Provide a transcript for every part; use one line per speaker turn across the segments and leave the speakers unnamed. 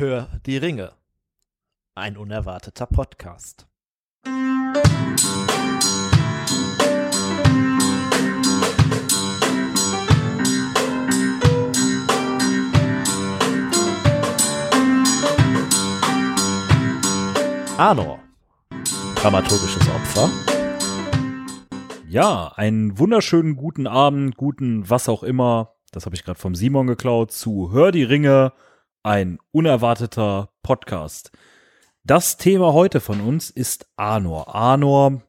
Hör die Ringe. Ein unerwarteter Podcast. Arnor. Dramaturgisches Opfer.
Ja, einen wunderschönen guten Abend, guten was auch immer. Das habe ich gerade vom Simon geklaut zu Hör die Ringe, ein unerwarteter Podcast. Das Thema heute von uns ist Arnor. Arnor,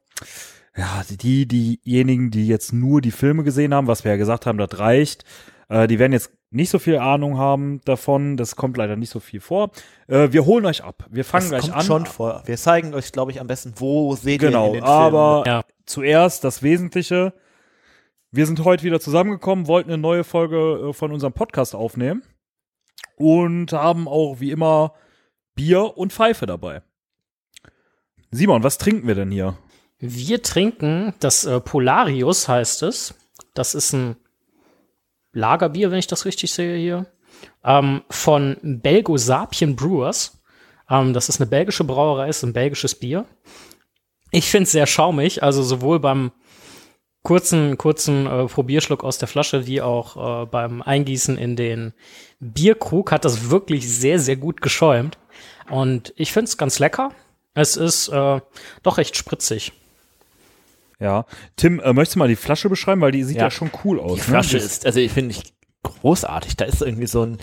ja, die, diejenigen, die jetzt nur die Filme gesehen haben, was wir ja gesagt haben, das reicht. Äh, die werden jetzt nicht so viel Ahnung haben davon. Das kommt leider nicht so viel vor. Äh, wir holen euch ab. Wir fangen
das
gleich
kommt
an.
schon vor. Wir zeigen euch, glaube ich, am besten, wo seht ihr
Genau,
in den
aber
Filmen.
Ja.
zuerst das Wesentliche. Wir sind heute wieder zusammengekommen, wollten eine neue Folge äh, von unserem Podcast aufnehmen und haben auch wie immer Bier und Pfeife dabei. Simon, was trinken wir denn hier?
Wir trinken das äh, Polarius, heißt es. Das ist ein Lagerbier, wenn ich das richtig sehe hier. Ähm, von Belgo Sapien Brewers. Ähm, das ist eine belgische Brauerei, ist ein belgisches Bier. Ich finde es sehr schaumig, also sowohl beim kurzen, kurzen äh, Probierschluck aus der Flasche wie auch äh, beim Eingießen in den Bierkrug hat das wirklich sehr, sehr gut geschäumt. Und ich finde es ganz lecker. Es ist äh, doch recht spritzig.
Ja, Tim, äh, möchtest du mal die Flasche beschreiben, weil die sieht ja,
Ja.
schon cool aus.
Die Flasche
ne?
ist, also ich finde ich großartig. Da ist irgendwie so ein,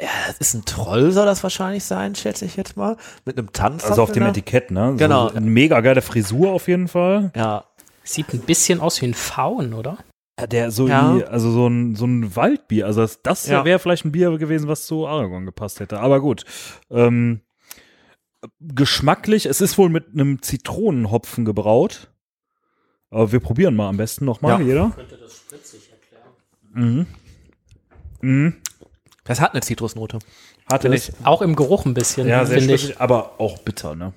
ja, das ist ein Troll, soll das wahrscheinlich sein, schätze ich jetzt mal. Mit einem Tanz.
also auf dem Etikett, ne? So
Genau.
Eine mega geile Frisur auf jeden Fall.
Ja,
Sieht ein bisschen aus wie ein Faun, oder?
Ja, der so,
Ja.
wie- also so ein, so ein Waldbier. Also das, das
Ja.
wäre vielleicht ein Bier gewesen, was zu Aragon gepasst hätte. Aber gut. Ähm, geschmacklich, es ist wohl mit einem Zitronenhopfen gebraut. Aber wir probieren mal am besten nochmal,
Ja.
jeder.
Könnte das spritzig erklären.
Mhm. Mhm.
das hat eine Zitrusnote.
Hatte es.
Auch im Geruch ein bisschen,
Ja, sehr
finde ich.
aber auch bitter, ne?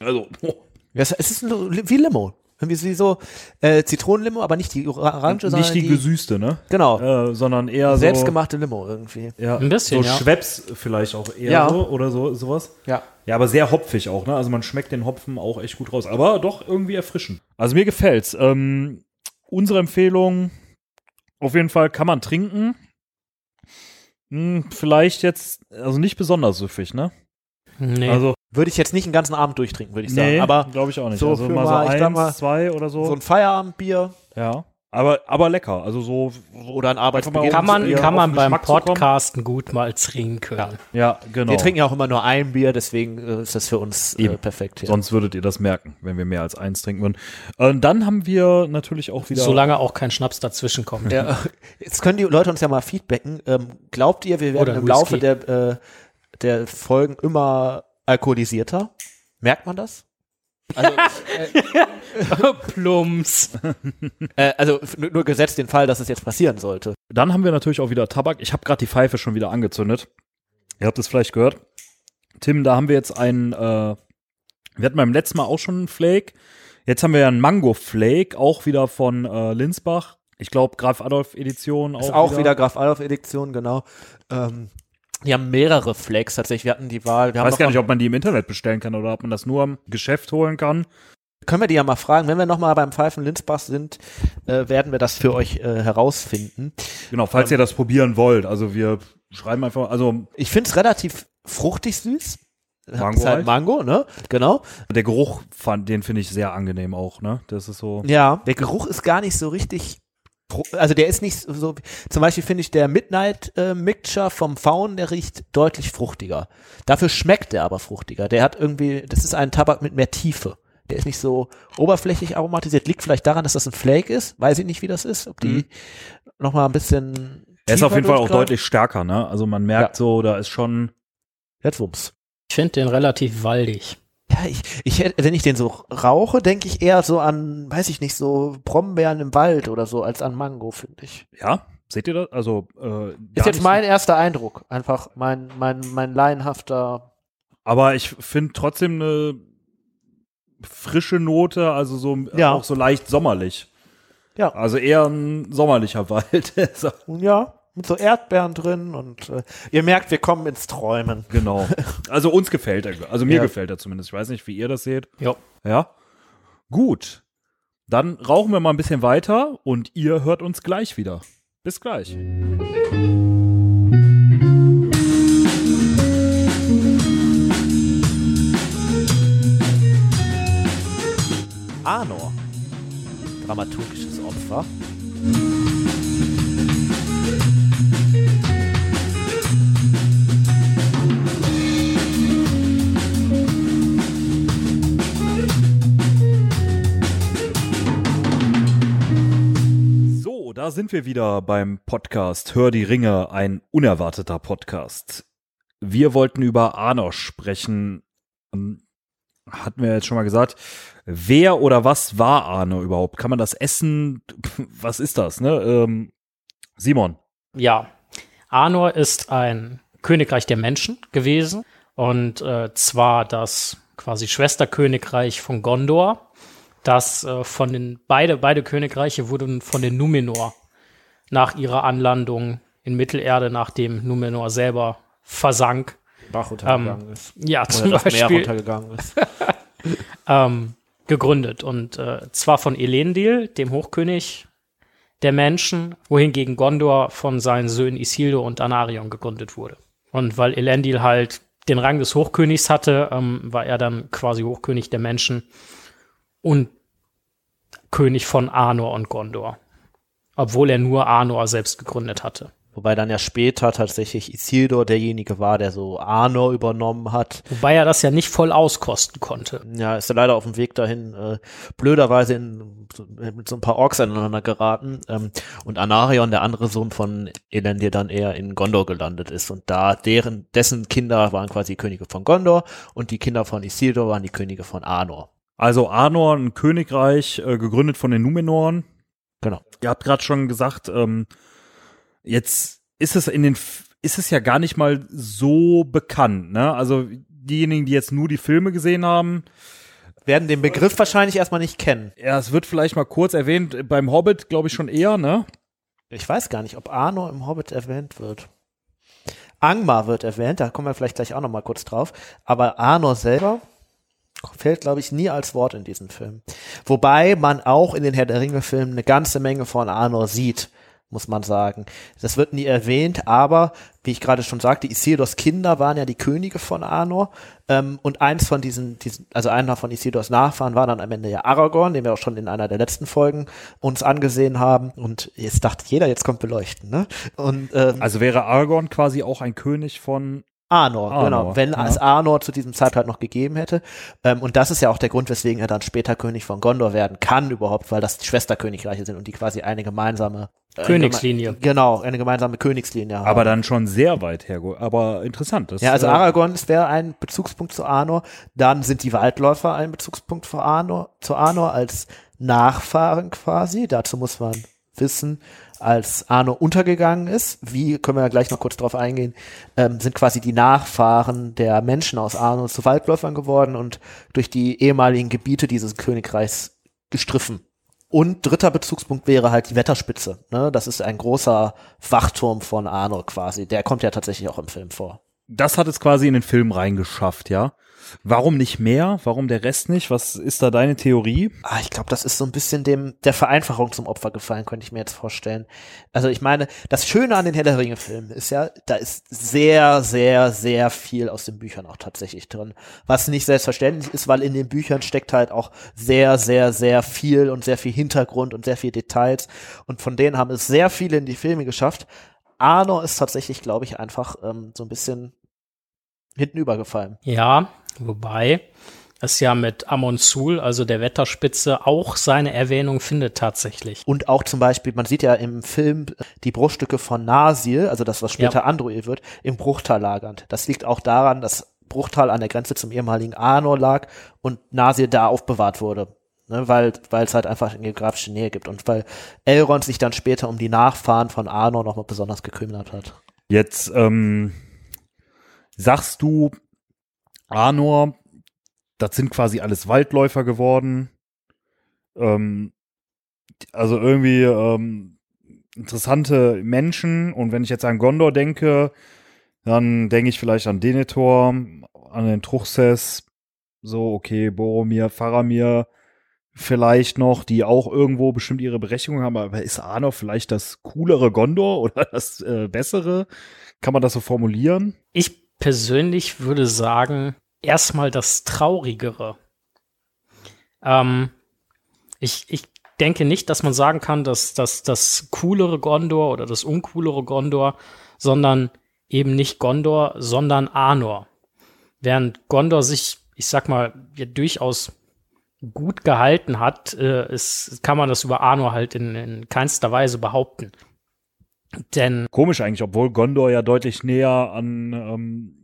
Also, oh.
Ja, es ist ein- wie Limo. Irgendwie wie so äh, Zitronenlimo, aber nicht die Orange, sondern
nicht die, gesüßte, ne?
Genau.
Äh, sondern eher
Selbstgemachte Limo irgendwie.
so. Ja,
Ein bisschen,
so
ja.
Schweppes vielleicht auch eher
Ja.
so oder so sowas.
Ja.
Ja, aber sehr hopfig auch, ne? Also man schmeckt den Hopfen auch echt gut raus. Aber doch irgendwie erfrischend. Also mir gefällt's. Ähm, unsere Empfehlung, auf jeden Fall kann man trinken. Hm, vielleicht jetzt, also nicht besonders süffig, ne?
Nee.
Also,
Würde ich jetzt nicht den ganzen Abend durchtrinken, würde ich sagen.
nee,
aber
glaube ich auch nicht.
so
also mal so
mal, ich
eins,
mal,
zwei oder so.
so ein Feierabendbier
ja. Aber, aber lecker. Also so,
oder ein
mal
Arbeitsbeginn.
kann man, kann man beim. Podcasten gut mal trinken.
ja, genau.
Wir trinken ja auch immer nur ein Bier, deswegen äh, ist das für uns äh,
Eben.
perfekt. Hier.
Sonst würdet ihr das merken, wenn wir mehr als eins trinken würden. Und dann haben wir natürlich auch wieder.
Solange auch kein Schnaps dazwischen kommt.
Ja, jetzt können die Leute uns ja mal feedbacken. Ähm, glaubt ihr, wir werden
Oder
im Laufe
Whisky.
der, äh, der Folgen immer alkoholisierter? Merkt man das? Also,
Plums.
äh, also nur, gesetzt den Fall, dass es jetzt passieren sollte.
Dann haben wir natürlich auch wieder Tabak. Ich habe gerade die Pfeife schon wieder angezündet. Ihr habt es vielleicht gehört. Tim, da haben wir jetzt einen, äh, wir hatten beim letzten Mal auch schon einen Flake. Jetzt haben wir ja einen Mango Flake, auch wieder von äh, Linsbach. Ich glaube, Graf Adolf Edition auch.
Ist auch wieder, Graf Adolf Edition, genau. Ähm, die haben mehrere Flakes tatsächlich. Wir hatten die Wahl.
Ich weiß gar nicht, ob man die im Internet bestellen kann oder ob man das nur am Geschäft holen kann.
Können wir die ja mal fragen. Wenn wir nochmal beim Pfeifen Linsbach sind, äh, werden wir das für euch äh, herausfinden.
Genau, falls ihr das probieren wollt. Also wir schreiben einfach, also
Ich finde es relativ fruchtig süß.
Mango
halt
halt.
Mango, ne? Genau.
der Geruch, fand, den finde ich sehr angenehm auch, ne? Das ist so.
Ja, der Geruch ist gar nicht so richtig. Also der ist nicht so-. Zum Beispiel finde ich der Midnight äh, Mixture vom Faun, der riecht deutlich fruchtiger. Dafür schmeckt der aber fruchtiger. Der hat irgendwie, das ist ein Tabak mit mehr Tiefe. Der ist nicht so oberflächlich aromatisiert. Liegt vielleicht daran, dass das ein Flake ist. Weiß ich nicht, wie das ist. Ob die
Mhm.
noch mal ein bisschen.
Er ist auf jeden Fall auch deutlich stärker, ne? Also man merkt
Ja.
so, da ist schon.
Jetzt Wumms.
Ich finde den relativ waldig.
Ja, ich, ich wenn ich den so rauche, denke ich eher so an, weiß ich nicht, so Brombeeren im Wald oder so, als an Mango, finde ich.
Ja, seht ihr das? Also äh,
Ist jetzt mein erster Eindruck. Einfach mein, mein, mein laienhafter.
Aber ich finde trotzdem eine frische Note, also so
Ja.
auch so leicht sommerlich.
Ja.
Also eher ein sommerlicher Wald. So.
Ja. Mit so Erdbeeren drin und äh, ihr merkt, wir kommen ins Träumen.
Genau. Also uns gefällt er. Also mir
Ja.
gefällt er zumindest. Ich weiß nicht, wie ihr das seht.
Jo.
Ja. Gut. Dann rauchen wir mal ein bisschen weiter und ihr hört uns gleich wieder. Bis gleich.
Arnor. Dramaturgisches Opfer.
Da sind wir wieder beim Podcast Hör die Ringe, ein unerwarteter Podcast. Wir wollten über Arnor sprechen. Ähm, Hatten wir jetzt schon mal gesagt. Wer oder was war Arnor überhaupt? Kann man das essen? Was ist das, ne? Ähm, Simon.
Ja, Arnor ist ein Königreich der Menschen gewesen und äh, zwar das quasi Schwesterkönigreich von Gondor. Das äh, von den beide beide Königreiche wurden von den Numenor nach ihrer Anlandung in Mittelerde, nachdem Numenor selber versank,
Bach untergegangen ist.
ja
Oder
zum
Meer
Beispiel
runtergegangen ist.
ähm, gegründet und äh, zwar von Elendil, dem Hochkönig der Menschen, wohingegen Gondor von seinen Söhnen Isildur und Anarion gegründet wurde. Und weil Elendil halt den Rang des Hochkönigs hatte, ähm, war er dann quasi Hochkönig der Menschen und König von Arnor und Gondor. Obwohl er nur Arnor selbst gegründet hatte.
Wobei dann ja später tatsächlich Isildur derjenige war, der so Arnor übernommen hat.
Wobei er das ja nicht voll auskosten konnte.
Ja, ist er leider auf dem Weg dahin äh, blöderweise in, mit so ein paar Orks aneinander geraten. Ähm, und Anarion, der andere Sohn von Elendil, dann eher in Gondor gelandet ist. Und da deren, dessen Kinder waren quasi Könige von Gondor und die Kinder von Isildur waren die Könige von Arnor.
Also Arnor, ein Königreich, äh, gegründet von den Numenoren.
Genau.
Ihr habt gerade schon gesagt, ähm, jetzt ist es in den, ist es ja gar nicht mal so bekannt, ne? Also diejenigen, die jetzt nur die Filme gesehen haben,
Werden den Begriff wahrscheinlich erstmal nicht kennen.
ja, es wird vielleicht mal kurz erwähnt, beim Hobbit glaube ich schon eher, ne?
Ich weiß gar nicht, ob Arnor im Hobbit erwähnt wird. Angmar wird erwähnt, da kommen wir vielleicht gleich auch noch mal kurz drauf. Aber Arnor selber fällt, glaube ich, nie als Wort in diesem Film. Wobei man auch in den Herr der Ringe-Filmen eine ganze Menge von Arnor sieht, muss man sagen. Das wird nie erwähnt, aber wie ich gerade schon sagte, Isildurs Kinder waren ja die Könige von Arnor. Ähm, und eins von diesen, diesen, also einer von Isildurs Nachfahren war dann am Ende ja Aragorn, den wir auch schon in einer der letzten Folgen uns angesehen haben. Und jetzt dachte jeder, jetzt kommt Beleuchten, ne? Und ähm,
Also wäre Aragorn quasi auch ein König von
Arnor,
Arnor,
genau, wenn
ja.
es Arnor zu diesem Zeitpunkt noch gegeben hätte. Ähm, und das ist ja auch der Grund, weswegen er dann später König von Gondor werden kann überhaupt, weil das Schwesterkönigreiche sind und die quasi eine gemeinsame äh,
Königslinie.
geme- Genau, eine gemeinsame Königslinie haben.
aber dann schon sehr weit her. Aber interessant. Das,
ja, also
äh,
Aragorn ist- wäre ein Bezugspunkt zu Arnor. Dann sind die Waldläufer ein Bezugspunkt für Arnor, zu Arnor als Nachfahren quasi. Dazu muss man wissen, als Arnor untergegangen ist, wie können wir ja gleich noch kurz drauf eingehen, ähm, sind quasi die Nachfahren der Menschen aus Arnor zu Waldläufern geworden und durch die ehemaligen Gebiete dieses Königreichs gestriffen. Und dritter Bezugspunkt wäre halt die Wetterspitze. Ne? Das ist ein großer Wachturm von Arnor quasi. Der kommt ja tatsächlich auch im Film vor.
das hat es quasi in den Film reingeschafft, ja. Warum nicht mehr? Warum der Rest nicht? Was ist da deine Theorie?
Ah, ich glaube, das ist so ein bisschen dem der Vereinfachung zum Opfer gefallen, könnte ich mir jetzt vorstellen. Also ich meine, das Schöne an den Herr der Ringe Filmen ist ja, da ist sehr, sehr, sehr viel aus den Büchern auch tatsächlich drin. Was nicht selbstverständlich ist, weil in den Büchern steckt halt auch sehr, sehr, sehr viel und sehr viel Hintergrund und sehr viel Details. Und von denen haben es sehr viele in die Filme geschafft. Arnor ist tatsächlich, glaube ich, einfach ähm, so ein bisschen hinten übergefallen.
Ja, wobei es ja mit Amon Sul, also der Wetterspitze, auch seine Erwähnung findet tatsächlich.
Und auch zum Beispiel, man sieht ja im Film die Bruchstücke von Nasil, also das, was später
Ja.
Android wird, im Bruchtal lagernd. Das liegt auch daran, dass Bruchtal an der Grenze zum ehemaligen Arnor lag und Nasil da aufbewahrt wurde. Ne, weil weil es halt einfach eine geografische Nähe gibt und weil Elrond sich dann später um die Nachfahren von Arnor nochmal besonders gekümmert hat.
Jetzt ähm, sagst du, Arnor, das sind quasi alles Waldläufer geworden. Ähm, also irgendwie, ähm, interessante Menschen. Und wenn ich jetzt an Gondor denke, dann denke ich vielleicht an Denethor, an den Truchsess, so, okay, Boromir, Faramir, vielleicht noch, die auch irgendwo bestimmt ihre Berechtigung haben, aber ist Arnor vielleicht das coolere Gondor oder das äh, bessere? Kann man das so formulieren?
Ich persönlich würde sagen, erstmal das Traurigere. Ähm, ich, ich denke nicht, dass man sagen kann, dass, dass das coolere Gondor oder das uncoolere Gondor, sondern eben nicht Gondor, sondern Arnor. Während Gondor sich, ich sag mal, ja, durchaus gut gehalten hat, äh, ist, kann man das über Arnor halt in, in keinster Weise behaupten. Denn
Komisch eigentlich, obwohl Gondor ja deutlich näher an ähm,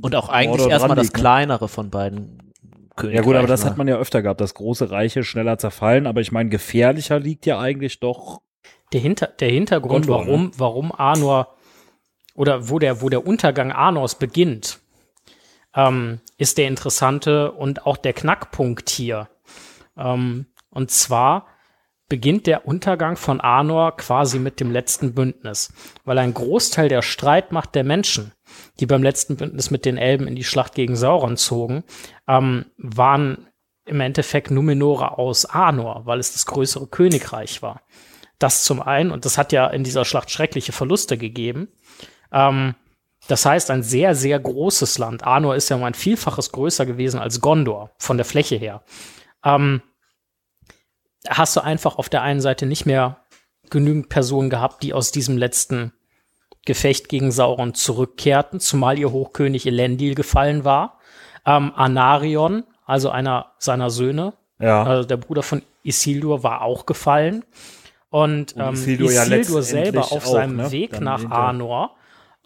Und auch eigentlich erstmal das
ne?
kleinere von beiden Königreichen.
Ja gut, aber das
war.
hat man ja öfter gehabt, dass große Reiche schneller zerfallen, aber ich meine, gefährlicher liegt ja eigentlich doch.
der, Hinter der Hintergrund,
Gondor, ne?
warum, warum Arnor oder wo der, wo der Untergang Arnors beginnt, ähm, ist der interessante und auch der Knackpunkt hier. Ähm, und zwar beginnt der Untergang von Arnor quasi mit dem letzten Bündnis, weil ein Großteil der Streitmacht der Menschen, die beim letzten Bündnis mit den Elben in die Schlacht gegen Sauron zogen, ähm, waren im Endeffekt Numenore aus Arnor, weil es das größere Königreich war. Das zum einen, und das hat ja in dieser Schlacht schreckliche Verluste gegeben. Ähm, das heißt, ein sehr, sehr großes Land. Arnor ist ja um ein Vielfaches größer gewesen als Gondor, von der Fläche her. Ähm, hast du einfach auf der einen Seite nicht mehr genügend Personen gehabt, die aus diesem letzten Gefecht gegen Sauron zurückkehrten, zumal ihr Hochkönig Elendil gefallen war. Ähm, Anarion, also einer seiner Söhne,
Ja.
also der Bruder von Isildur, war auch gefallen. Und,
Und
ähm,
Isildur ja
Isildur
letztendlich
selber auf
auch,
seinem
ne?
Weg
Dann
nach Arnor,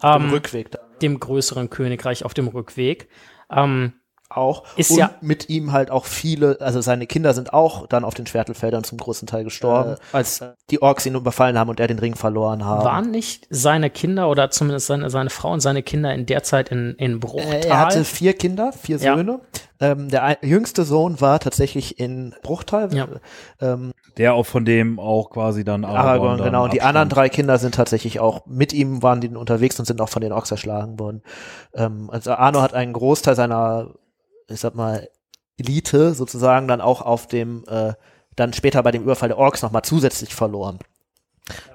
Im
ähm,
Rückweg da
dem größeren Königreich auf dem Rückweg, ähm,
auch.
Ist
und
ja-
mit ihm halt auch viele, also seine Kinder sind auch dann auf den Schwertelfeldern zum großen Teil gestorben, als die Orks ihn überfallen haben und er den Ring verloren haben.
waren nicht seine Kinder oder zumindest seine, seine Frau und seine Kinder in der Zeit in, in Bruchtal?
Äh, er hatte vier Kinder, vier
Ja.
Söhne. Ähm, der ein- jüngste Sohn war tatsächlich in Bruchtal.
Ja.
Ähm,
Der auch von dem auch quasi dann Aragorn,
Aragorn,
dann
genau. Und die anderen drei Kinder sind tatsächlich auch mit ihm waren die unterwegs und sind auch von den Orks erschlagen worden. Ähm, also Arno hat einen Großteil seiner, ich sag mal, Elite sozusagen dann auch auf dem, äh, dann später bei dem Überfall der Orks nochmal zusätzlich verloren.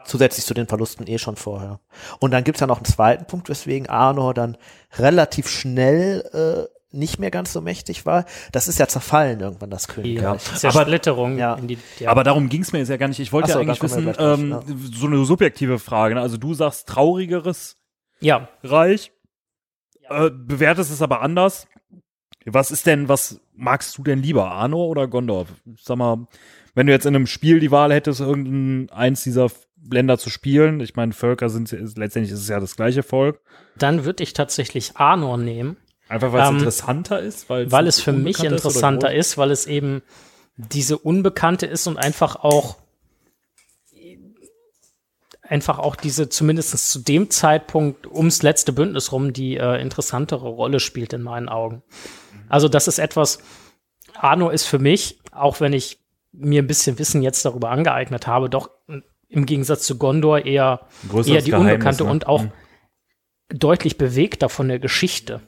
Zusätzlich zu den Verlusten eh schon vorher. Und dann gibt's ja noch einen zweiten Punkt, weswegen Arnor dann relativ schnell äh, nicht mehr ganz so mächtig war. Das ist ja zerfallen irgendwann, das Königreich.
Zersplitterung
Ja.
in die ja.
Aber darum ging es mir jetzt ja gar nicht. Ich wollte
so,
ja eigentlich wissen,
gleich drauf,
ähm, so eine subjektive Frage. Ne? Also du sagst traurigeres
ja,
Reich, äh, bewertest es aber anders. Was ist denn, was magst du denn lieber, Arno oder Gondor? Sag mal, wenn du jetzt in einem Spiel die Wahl hättest, irgendein eins dieser Länder zu spielen, ich meine, Völker sind ist, letztendlich ist es ja das gleiche Volk.
dann würde ich tatsächlich Arnor nehmen,
Einfach weil es
Ähm,
interessanter ist, weil,
weil es für mich interessanter
groß?
ist, weil es eben diese Unbekannte ist und einfach auch einfach auch diese zumindest zu dem Zeitpunkt ums letzte Bündnis rum die äh, interessantere Rolle spielt in meinen Augen. Also das ist etwas, Arno ist für mich, auch wenn ich mir ein bisschen Wissen jetzt darüber angeeignet habe, doch im Gegensatz zu Gondor eher, eher die
Geheimnis,
Unbekannte
ne?
und auch
Mhm.
deutlich bewegter von der Geschichte.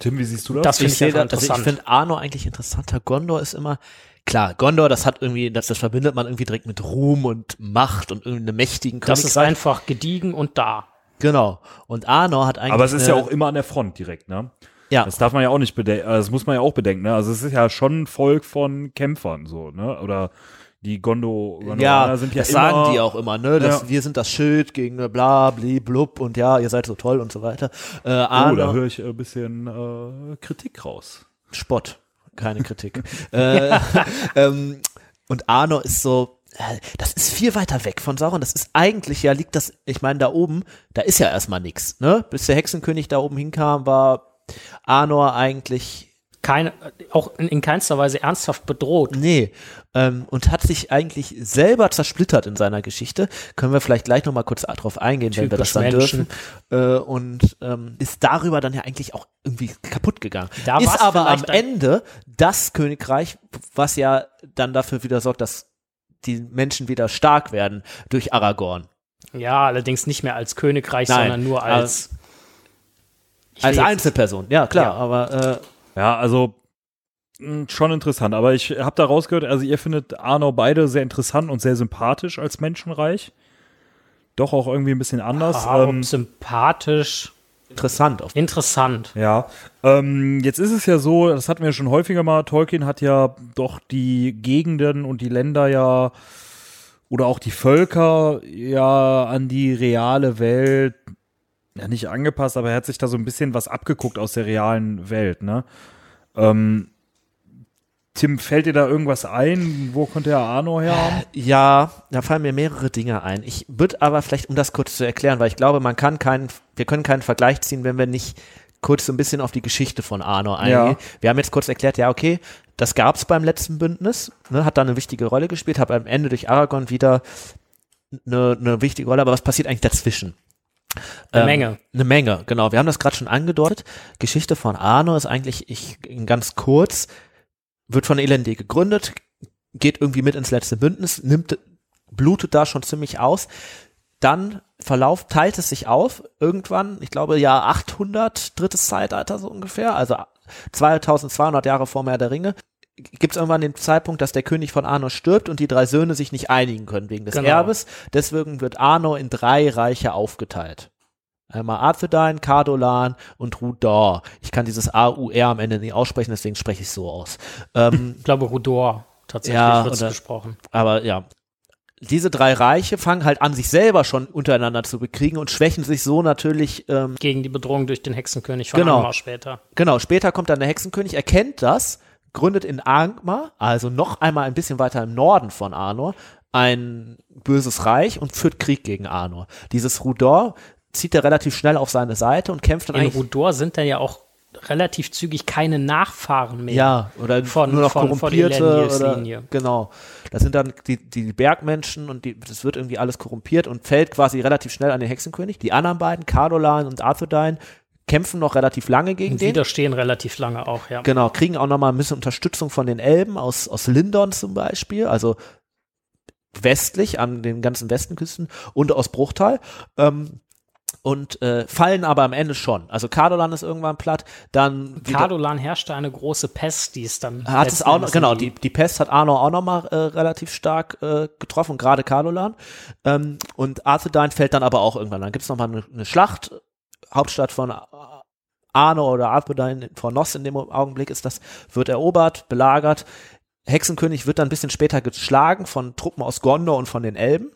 Tim, wie siehst du das?
Das finde
ich
ich
da, also ich
interessant.
finde Arno eigentlich interessanter. Gondor ist immer, klar, Gondor, das hat irgendwie, das, das verbindet man irgendwie direkt mit Ruhm und Macht und irgendeinem mächtigen
Das ist einfach gediegen und da.
Genau. Und Arno hat eigentlich.
Aber es ist ja auch immer an der Front direkt, ne?
Ja,
Das darf man ja auch nicht bedenken, das muss man ja auch bedenken, ne? Also es ist ja schon ein Volk von Kämpfern, so, ne? Oder die Gondo, Gondoraner
ja,
sind ja
das
immer,
sagen die auch immer, ne? Das,
Ja.
Wir sind das Schild gegen bla, bli, blub und ja, ihr seid so toll und so weiter. Äh,
Oh, da höre ich ein bisschen äh, Kritik raus.
Spott, keine Kritik. äh, ähm, und Arno ist so, äh, das ist viel weiter weg von Sauron. Das ist eigentlich, ja, liegt das, ich meine, da oben, da ist ja erstmal nichts, ne? Bis der Hexenkönig da oben hinkam, war Arnor eigentlich
Keine, auch in, in keinster Weise ernsthaft bedroht.
Nee, ähm, und hat sich eigentlich selber zersplittert in seiner Geschichte. Können wir vielleicht gleich nochmal kurz drauf eingehen, wenn wir das
Typisch
dann
Menschen.
dürfen. Äh, und ähm, ist darüber dann ja eigentlich auch irgendwie kaputt gegangen.
Da
ist aber am Ende das Königreich, was ja dann dafür wieder sorgt, dass die Menschen wieder stark werden durch Aragorn.
Ja, allerdings nicht mehr als Königreich,
Nein,
sondern nur als. Ich
Als Einzelperson, ja klar,
Ja.
aber äh,
Ja, also mh, schon interessant. Aber ich habe da rausgehört, also ihr findet Arno beide sehr interessant und sehr sympathisch als Menschenreich. Doch auch irgendwie ein bisschen anders.
Ah,
ähm,
sympathisch,
interessant. Auf
interessant.
Ja, ähm, jetzt ist es ja so, das hatten wir schon häufiger mal, Tolkien hat ja doch die Gegenden und die Länder ja oder auch die Völker ja an die reale Welt ja nicht angepasst, aber er hat sich da so ein bisschen was abgeguckt aus der realen Welt, ne? Ähm, Tim, fällt dir da irgendwas ein? Wo konnte er Arno her?
Ja, da fallen mir mehrere Dinge ein. Ich würde aber vielleicht, um das kurz zu erklären, weil ich glaube, man kann keinen, wir können keinen Vergleich ziehen, wenn wir nicht kurz so ein bisschen auf die Geschichte von Arno eingehen.
Ja.
Wir haben jetzt kurz erklärt, ja, okay, das gab's beim letzten Bündnis, ne, hat da eine wichtige Rolle gespielt, hat am Ende durch Aragorn wieder eine, eine wichtige Rolle, aber was passiert eigentlich dazwischen?
Eine
Ähm,
Menge.
Eine Menge, genau. Wir haben das gerade schon angedeutet. Geschichte von Arno ist eigentlich, ich ganz kurz, wird von Elendil gegründet, geht irgendwie mit ins letzte Bündnis, nimmt, blutet da schon ziemlich aus. Dann Verlauf teilt es sich auf, irgendwann, ich glaube Jahr 800, drittes Zeitalter so ungefähr, also 2200 Jahre vor Meer der Ringe, gibt es irgendwann den Zeitpunkt, dass der König von Arno stirbt und die drei Söhne sich nicht einigen können wegen des
Genau.
Erbes. Deswegen wird Arno in drei Reiche aufgeteilt. Einmal Arthedain, Cardolan und Rudor. Ich kann dieses A-U-R am Ende nicht aussprechen, deswegen spreche ich so aus. Ähm,
Ich glaube, Rudor tatsächlich
Ja,
wird gesprochen.
aber ja, diese drei Reiche fangen halt an, sich selber schon untereinander zu bekriegen und schwächen sich so natürlich ähm,
Gegen die Bedrohung durch den Hexenkönig von
Genau.
Später.
Genau, später kommt dann der Hexenkönig, erkennt das, gründet in Angmar, also noch einmal ein bisschen weiter im Norden von Arnor, ein böses Reich und führt Krieg gegen Arnor. Dieses Rudor zieht er relativ schnell auf seine Seite und kämpft dann
In
eigentlich.
Rudor sind dann ja auch relativ zügig keine Nachfahren mehr.
Ja, oder
Von-
nur noch
von- von
korrumpierte
Elendils
oder,
Linie.
genau. Das sind dann die, die Bergmenschen und die, das wird irgendwie alles korrumpiert und fällt quasi relativ schnell an den Hexenkönig. Die anderen beiden, Cardolan und Arthedain, kämpfen noch relativ lange gegen
Und
den.
widerstehen relativ lange auch, ja.
Genau, kriegen auch nochmal ein bisschen Unterstützung von den Elben aus, aus Lindon zum Beispiel, also westlich an den ganzen Westenküsten und aus Bruchtal. Ähm, und äh, fallen aber am Ende schon. Also Cardolan ist irgendwann platt, dann
Cardolan herrschte eine große Pest, die es dann
hat es auch noch, genau, die, die Pest hat Arno auch noch mal äh, relativ stark äh, getroffen, gerade Cardolan. Ähm, und Arthedain fällt dann aber auch irgendwann. Dann gibt's noch mal eine, eine Schlacht, Hauptstadt von Arno oder Arthedain, von Noss in dem Augenblick ist das, wird erobert, belagert. Hexenkönig wird dann ein bisschen später geschlagen von Truppen aus Gondor und von den Elben,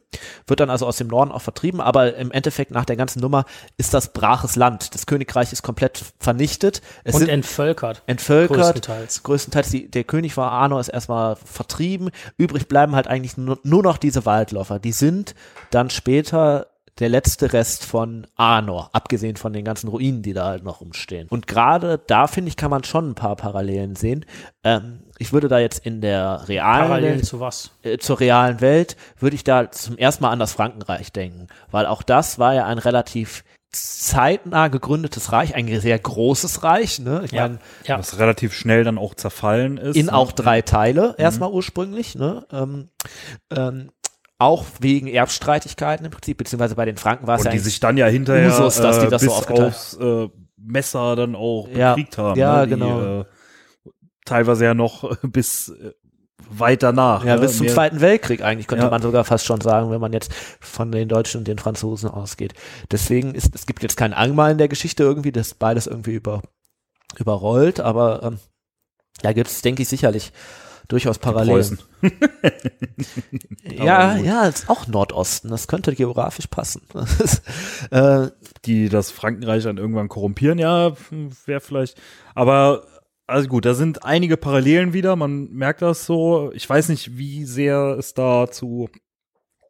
wird dann also aus dem Norden auch vertrieben, aber im Endeffekt nach der ganzen Nummer ist das braches Land. Das Königreich ist komplett vernichtet. Es
und
sind
entvölkert.
entvölkert.
größtenteils.
Größtenteils die, der König von Arno ist erstmal vertrieben. Übrig bleiben halt eigentlich nur, nur noch diese Waldläufer. Die sind dann später der letzte Rest von Arnor, abgesehen von den ganzen Ruinen, die da halt noch rumstehen. Und gerade da, finde ich, kann man schon ein paar Parallelen sehen. Ähm, ich würde da jetzt in der realen
Parallel
Welt
zu was?
äh, zur realen Welt, würde ich da zum ersten Mal an das Frankenreich denken, weil auch das war ja ein relativ zeitnah gegründetes Reich, ein sehr großes Reich, ne? Ich
Ja.
meine,
Ja.
Was relativ schnell dann auch zerfallen ist.
in
ne?
auch drei Teile erstmal ursprünglich, ne? Ähm, ähm, auch wegen Erbstreitigkeiten im Prinzip, beziehungsweise bei den Franken war es ja
die sich dann ja hinterher
Usus, dass die
äh,
das so
bis
aufgeteilt-
aufs äh, Messer dann auch
Ja.
bekriegt haben.
Ja,
ne?
genau.
Äh, teilweise ja noch bis äh, weit danach.
ja,
ne?
bis zum
Mehr-
Zweiten Weltkrieg eigentlich, könnte
Ja.
man sogar fast schon sagen, wenn man jetzt von den Deutschen und den Franzosen ausgeht. Deswegen ist, es gibt jetzt kein Angmal in der Geschichte irgendwie, das beides irgendwie über, überrollt, aber ähm, da gibt es, denke ich, sicherlich durchaus Parallelen.
Preußen.
Ja, ja, ist auch Nordosten, das könnte geografisch passen. Äh,
die das Frankenreich dann irgendwann korrumpieren, ja, wäre vielleicht. Aber also gut, da sind einige Parallelen wieder, man merkt das so. Ich weiß nicht, wie sehr es da zu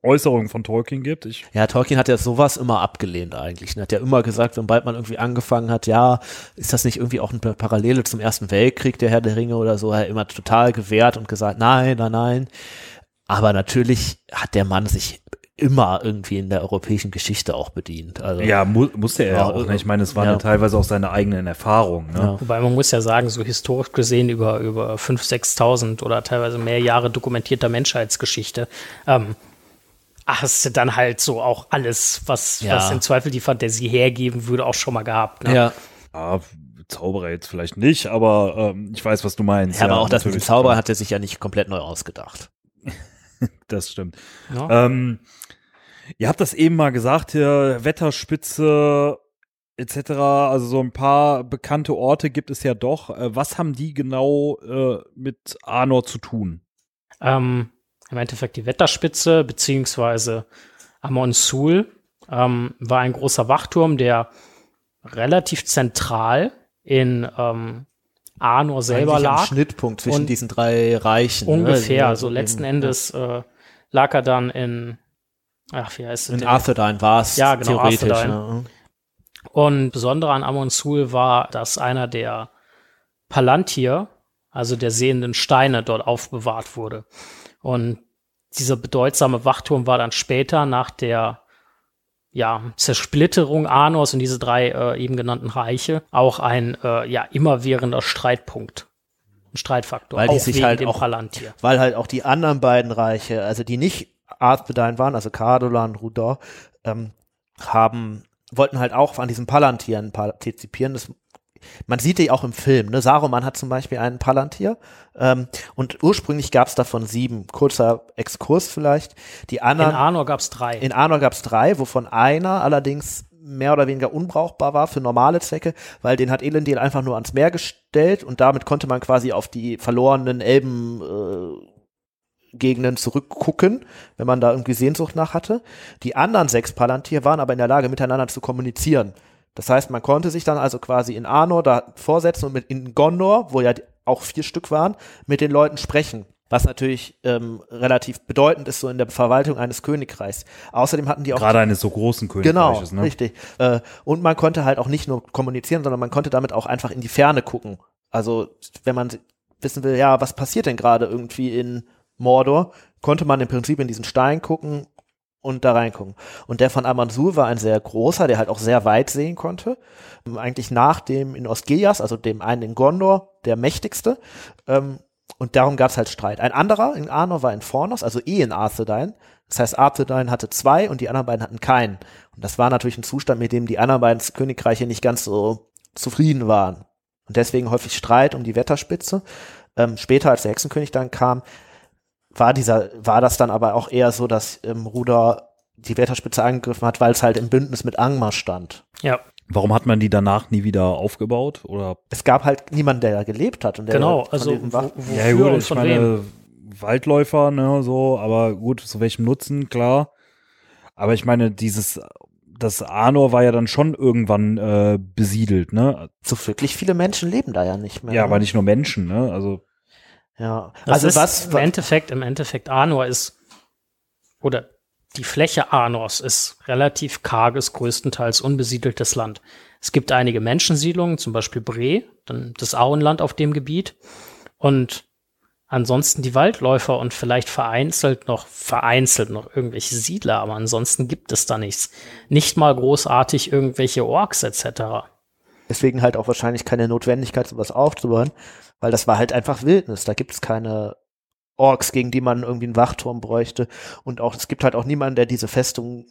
Äußerungen von Tolkien gibt. Ich,
Ja, Tolkien hat ja sowas immer abgelehnt eigentlich. Er hat ja immer gesagt, sobald man irgendwie angefangen hat, ja, ist das nicht irgendwie auch eine Parallele zum Ersten Weltkrieg, der Herr der Ringe oder so, er hat immer total gewehrt und gesagt, nein, nein, nein. Aber natürlich hat der Mann sich immer irgendwie in der europäischen Geschichte auch bedient. Also,
ja, mu musste er ja auch. Ne? Ich meine, es waren
ja.
ja teilweise auch seine eigenen Erfahrungen. Ne?
Ja.
Wobei man muss ja sagen, so historisch gesehen über, über 5.000, 6.000 oder teilweise mehr Jahre dokumentierter Menschheitsgeschichte, ähm, hast du dann halt so auch alles, was,
Ja.
was im Zweifel die Fantasie hergeben würde, auch schon mal gehabt. Ne?
Ja.
Ja, Zauberer jetzt vielleicht nicht, aber ähm, ich weiß, was du meinst.
Ja, aber auch das mit dem. Zauber hat er sich ja nicht komplett neu ausgedacht.
Das stimmt.
Ja.
Ähm, ihr habt das eben mal gesagt, hier Wetterspitze etc. Also so ein paar bekannte Orte gibt es ja doch. Äh, was haben die genau äh, mit Arnor zu tun?
Ähm, Im Endeffekt die Wetterspitze, beziehungsweise Amon Sul, ähm, war ein großer Wachturm, der relativ zentral in ähm, Arnor selber
Eigentlich am
lag.
Schnittpunkt zwischen diesen drei Reichen. ne?
Ungefähr.
Also
so letzten Endes äh, lag er dann in, ach, wie heißt es
In
denn?
Arthedain war es
Ja, genau,
theoretisch. Ne?
Und Besondere an Amon Sul war, dass einer der Palantir, also der sehenden Steine, dort aufbewahrt wurde. Und dieser bedeutsame Wachturm war dann später nach der ja, Zersplitterung Arnors und diese drei äh, eben genannten Reiche auch ein äh, ja immerwährender Streitpunkt, ein Streitfaktor,
Weil die
auch
sich
wegen
halt
dem
auch-
Palantir.
Weil halt auch die anderen beiden Reiche, also die nicht Arthedain waren, also Cardolan, Rudor, ähm, haben, wollten halt auch an diesen Palantiren partizipieren. Das, man sieht die auch im Film. Ne? Saruman hat zum Beispiel einen Palantir ähm, und ursprünglich gab es davon sieben. Kurzer Exkurs vielleicht. Die
In
anderen
Arnor gab es drei.
In Arnor gab es drei, wovon einer allerdings mehr oder weniger unbrauchbar war für normale Zwecke, weil den hat Elendil einfach nur ans Meer gestellt und damit konnte man quasi auf die verlorenen Elben äh, Gegenden zurückgucken, wenn man da irgendwie Sehnsucht nach hatte. Die anderen sechs Palantir waren aber in der Lage, miteinander zu kommunizieren. Das heißt, man konnte sich dann also quasi in Arnor da vorsetzen und mit in Gondor, wo ja auch vier Stück waren, mit den Leuten sprechen. Was natürlich ähm, relativ bedeutend ist so in der Verwaltung eines Königreichs. Außerdem hatten die auch
Gerade eines so großen
Genau,
Königreiches, ne?
richtig. Äh, und man konnte halt auch nicht nur kommunizieren, sondern man konnte damit auch einfach in die Ferne gucken. Also wenn man wissen will, ja, was passiert denn gerade irgendwie in Mordor, konnte man im Prinzip in diesen Stein gucken und da reingucken. Und der von Amansul war ein sehr großer, der halt auch sehr weit sehen konnte. Ähm, Eigentlich nach dem in Osgiliath, also dem einen in Gondor, der mächtigste. Ähm, und darum gab es halt Streit. Ein anderer in Arnor war in Fornos, also eh in Arthedain. Das heißt, Arthedain hatte zwei und die anderen beiden hatten keinen. Und das war natürlich ein Zustand, mit dem die anderen beiden Königreiche nicht ganz so zufrieden waren. Und deswegen häufig Streit um die Wetterspitze. Ähm, später, als der Hexenkönig dann kam, war dieser, war das dann aber auch eher so, dass ähm, Ruder die Wetterspitze angegriffen hat, weil es halt im Bündnis mit Angmar stand.
ja,
Warum hat man die danach nie wieder aufgebaut? Oder
Es gab halt niemanden, der da gelebt hat und der
genau. Also wo, wofür
ja gut,
und
ich
von
meine
wem?
Waldläufer, ne, so, aber gut, zu welchem Nutzen, klar. Aber ich meine, dieses, das Arnor war ja dann schon irgendwann äh, besiedelt, ne?
so wirklich viele Menschen leben da ja nicht mehr.
Ja,
ne?
aber nicht nur Menschen, ne? Also
Ja,
Das
also was,
im Endeffekt, im Endeffekt Arnor ist, oder die Fläche Arnors ist relativ karges, größtenteils unbesiedeltes Land. Es gibt einige Menschensiedlungen, zum Beispiel Bre, dann das Auenland auf dem Gebiet. Und ansonsten die Waldläufer und vielleicht vereinzelt noch, vereinzelt noch irgendwelche Siedler, aber ansonsten gibt es da nichts. Nicht mal großartig irgendwelche Orks etc.
deswegen halt auch wahrscheinlich keine Notwendigkeit, sowas aufzubauen, weil das war halt einfach Wildnis. Da gibt es keine Orks, gegen die man irgendwie einen Wachturm bräuchte. Und auch, es gibt halt auch niemanden, der diese Festung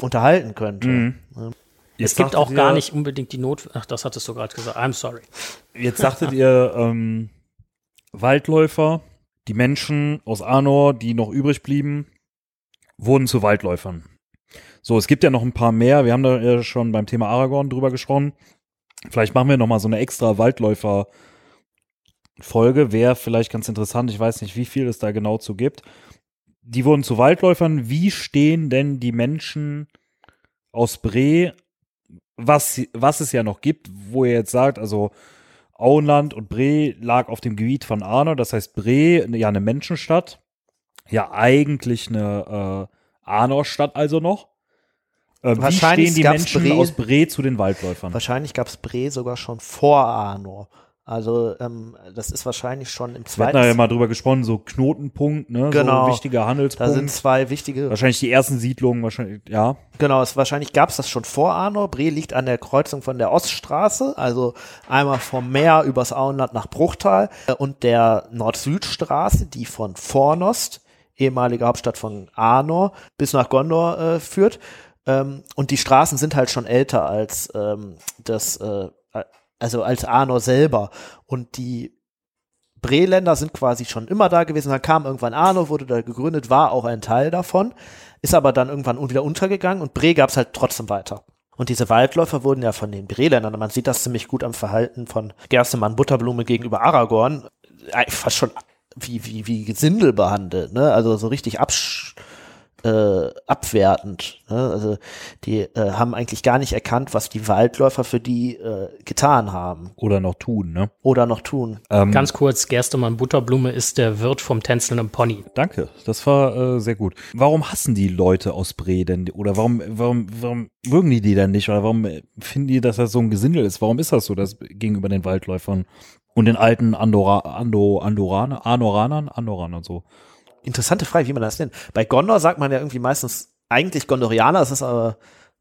unterhalten könnte.
Mhm.
Ja.
Es gibt auch gar nicht unbedingt die Not, ach, das hattest du gerade gesagt, I'm sorry.
Jetzt sagtet ihr, ähm, Waldläufer, die Menschen aus Arnor, die noch übrig blieben, wurden zu Waldläufern. So, es gibt ja noch ein paar mehr. Wir haben da ja schon beim Thema Aragorn drüber gesprochen. Vielleicht machen wir noch mal so eine extra Waldläufer Folge. Wäre vielleicht ganz interessant. Ich weiß nicht, wie viel es da genau zu gibt. Die wurden zu Waldläufern. Wie stehen denn die Menschen aus Bre, was, was es ja noch gibt, wo ihr jetzt sagt, also Auenland und Bre lag auf dem Gebiet von Arnor, das heißt Bre, ja eine Menschenstadt, ja eigentlich eine äh, Arnor-Stadt also noch. Äh, wie
Wahrscheinlich
stehen die Menschen
Bre-
aus Bre zu den Waldläufern?
Wahrscheinlich gab es Bre sogar schon vor Arnor. Also ähm, das ist wahrscheinlich schon im
Wir
zweiten.
hatten da ja mal drüber gesprochen, so Knotenpunkt, ne,
Genau.
so wichtiger
da
Handelspunkt.
sind zwei wichtige.
wahrscheinlich die ersten Siedlungen, wahrscheinlich, ja.
Genau, es, wahrscheinlich gab es das schon vor Arnor. Bre liegt an der Kreuzung von der Oststraße, also einmal vom Meer übers Auenland nach Bruchtal äh, und der Nord-Süd-Straße, die von Fornost ehemalige Hauptstadt von Arnor, bis nach Gondor äh, führt. Ähm, und die Straßen sind halt schon älter als ähm, das, äh, also als Arnor selber. Und die Breländer sind quasi schon immer da gewesen. Dann kam irgendwann Arno, wurde da gegründet, war auch ein Teil davon, ist aber dann irgendwann wieder untergegangen und Bre gab es halt trotzdem weiter. Und diese Waldläufer wurden ja von den Breländern, man sieht das ziemlich gut am Verhalten von Gerstemann Butterblume gegenüber Aragorn, äh, fast schon wie, wie, wie Gesindel behandelt, ne? Also so richtig absch äh, abwertend. Ne? Also die äh, haben eigentlich gar nicht erkannt, was die Waldläufer für die äh, getan haben.
Oder noch tun, ne?
Oder noch tun.
Ähm,
Ganz kurz, Gerstemann Butterblume ist der Wirt vom tänzelnden Pony.
Danke, das war äh, sehr gut. Warum hassen die Leute aus Bre denn? Oder warum, warum, warum mögen die die denn nicht? Oder warum finden die, dass das so ein Gesindel ist? Warum ist das so, dass gegenüber den Waldläufern und den alten Andora, Ando, Andoraner, Anoranern, Andoranern so?
Interessante Frage, wie man das nennt. Bei Gondor sagt man ja irgendwie meistens eigentlich Gondorianer, das ist aber,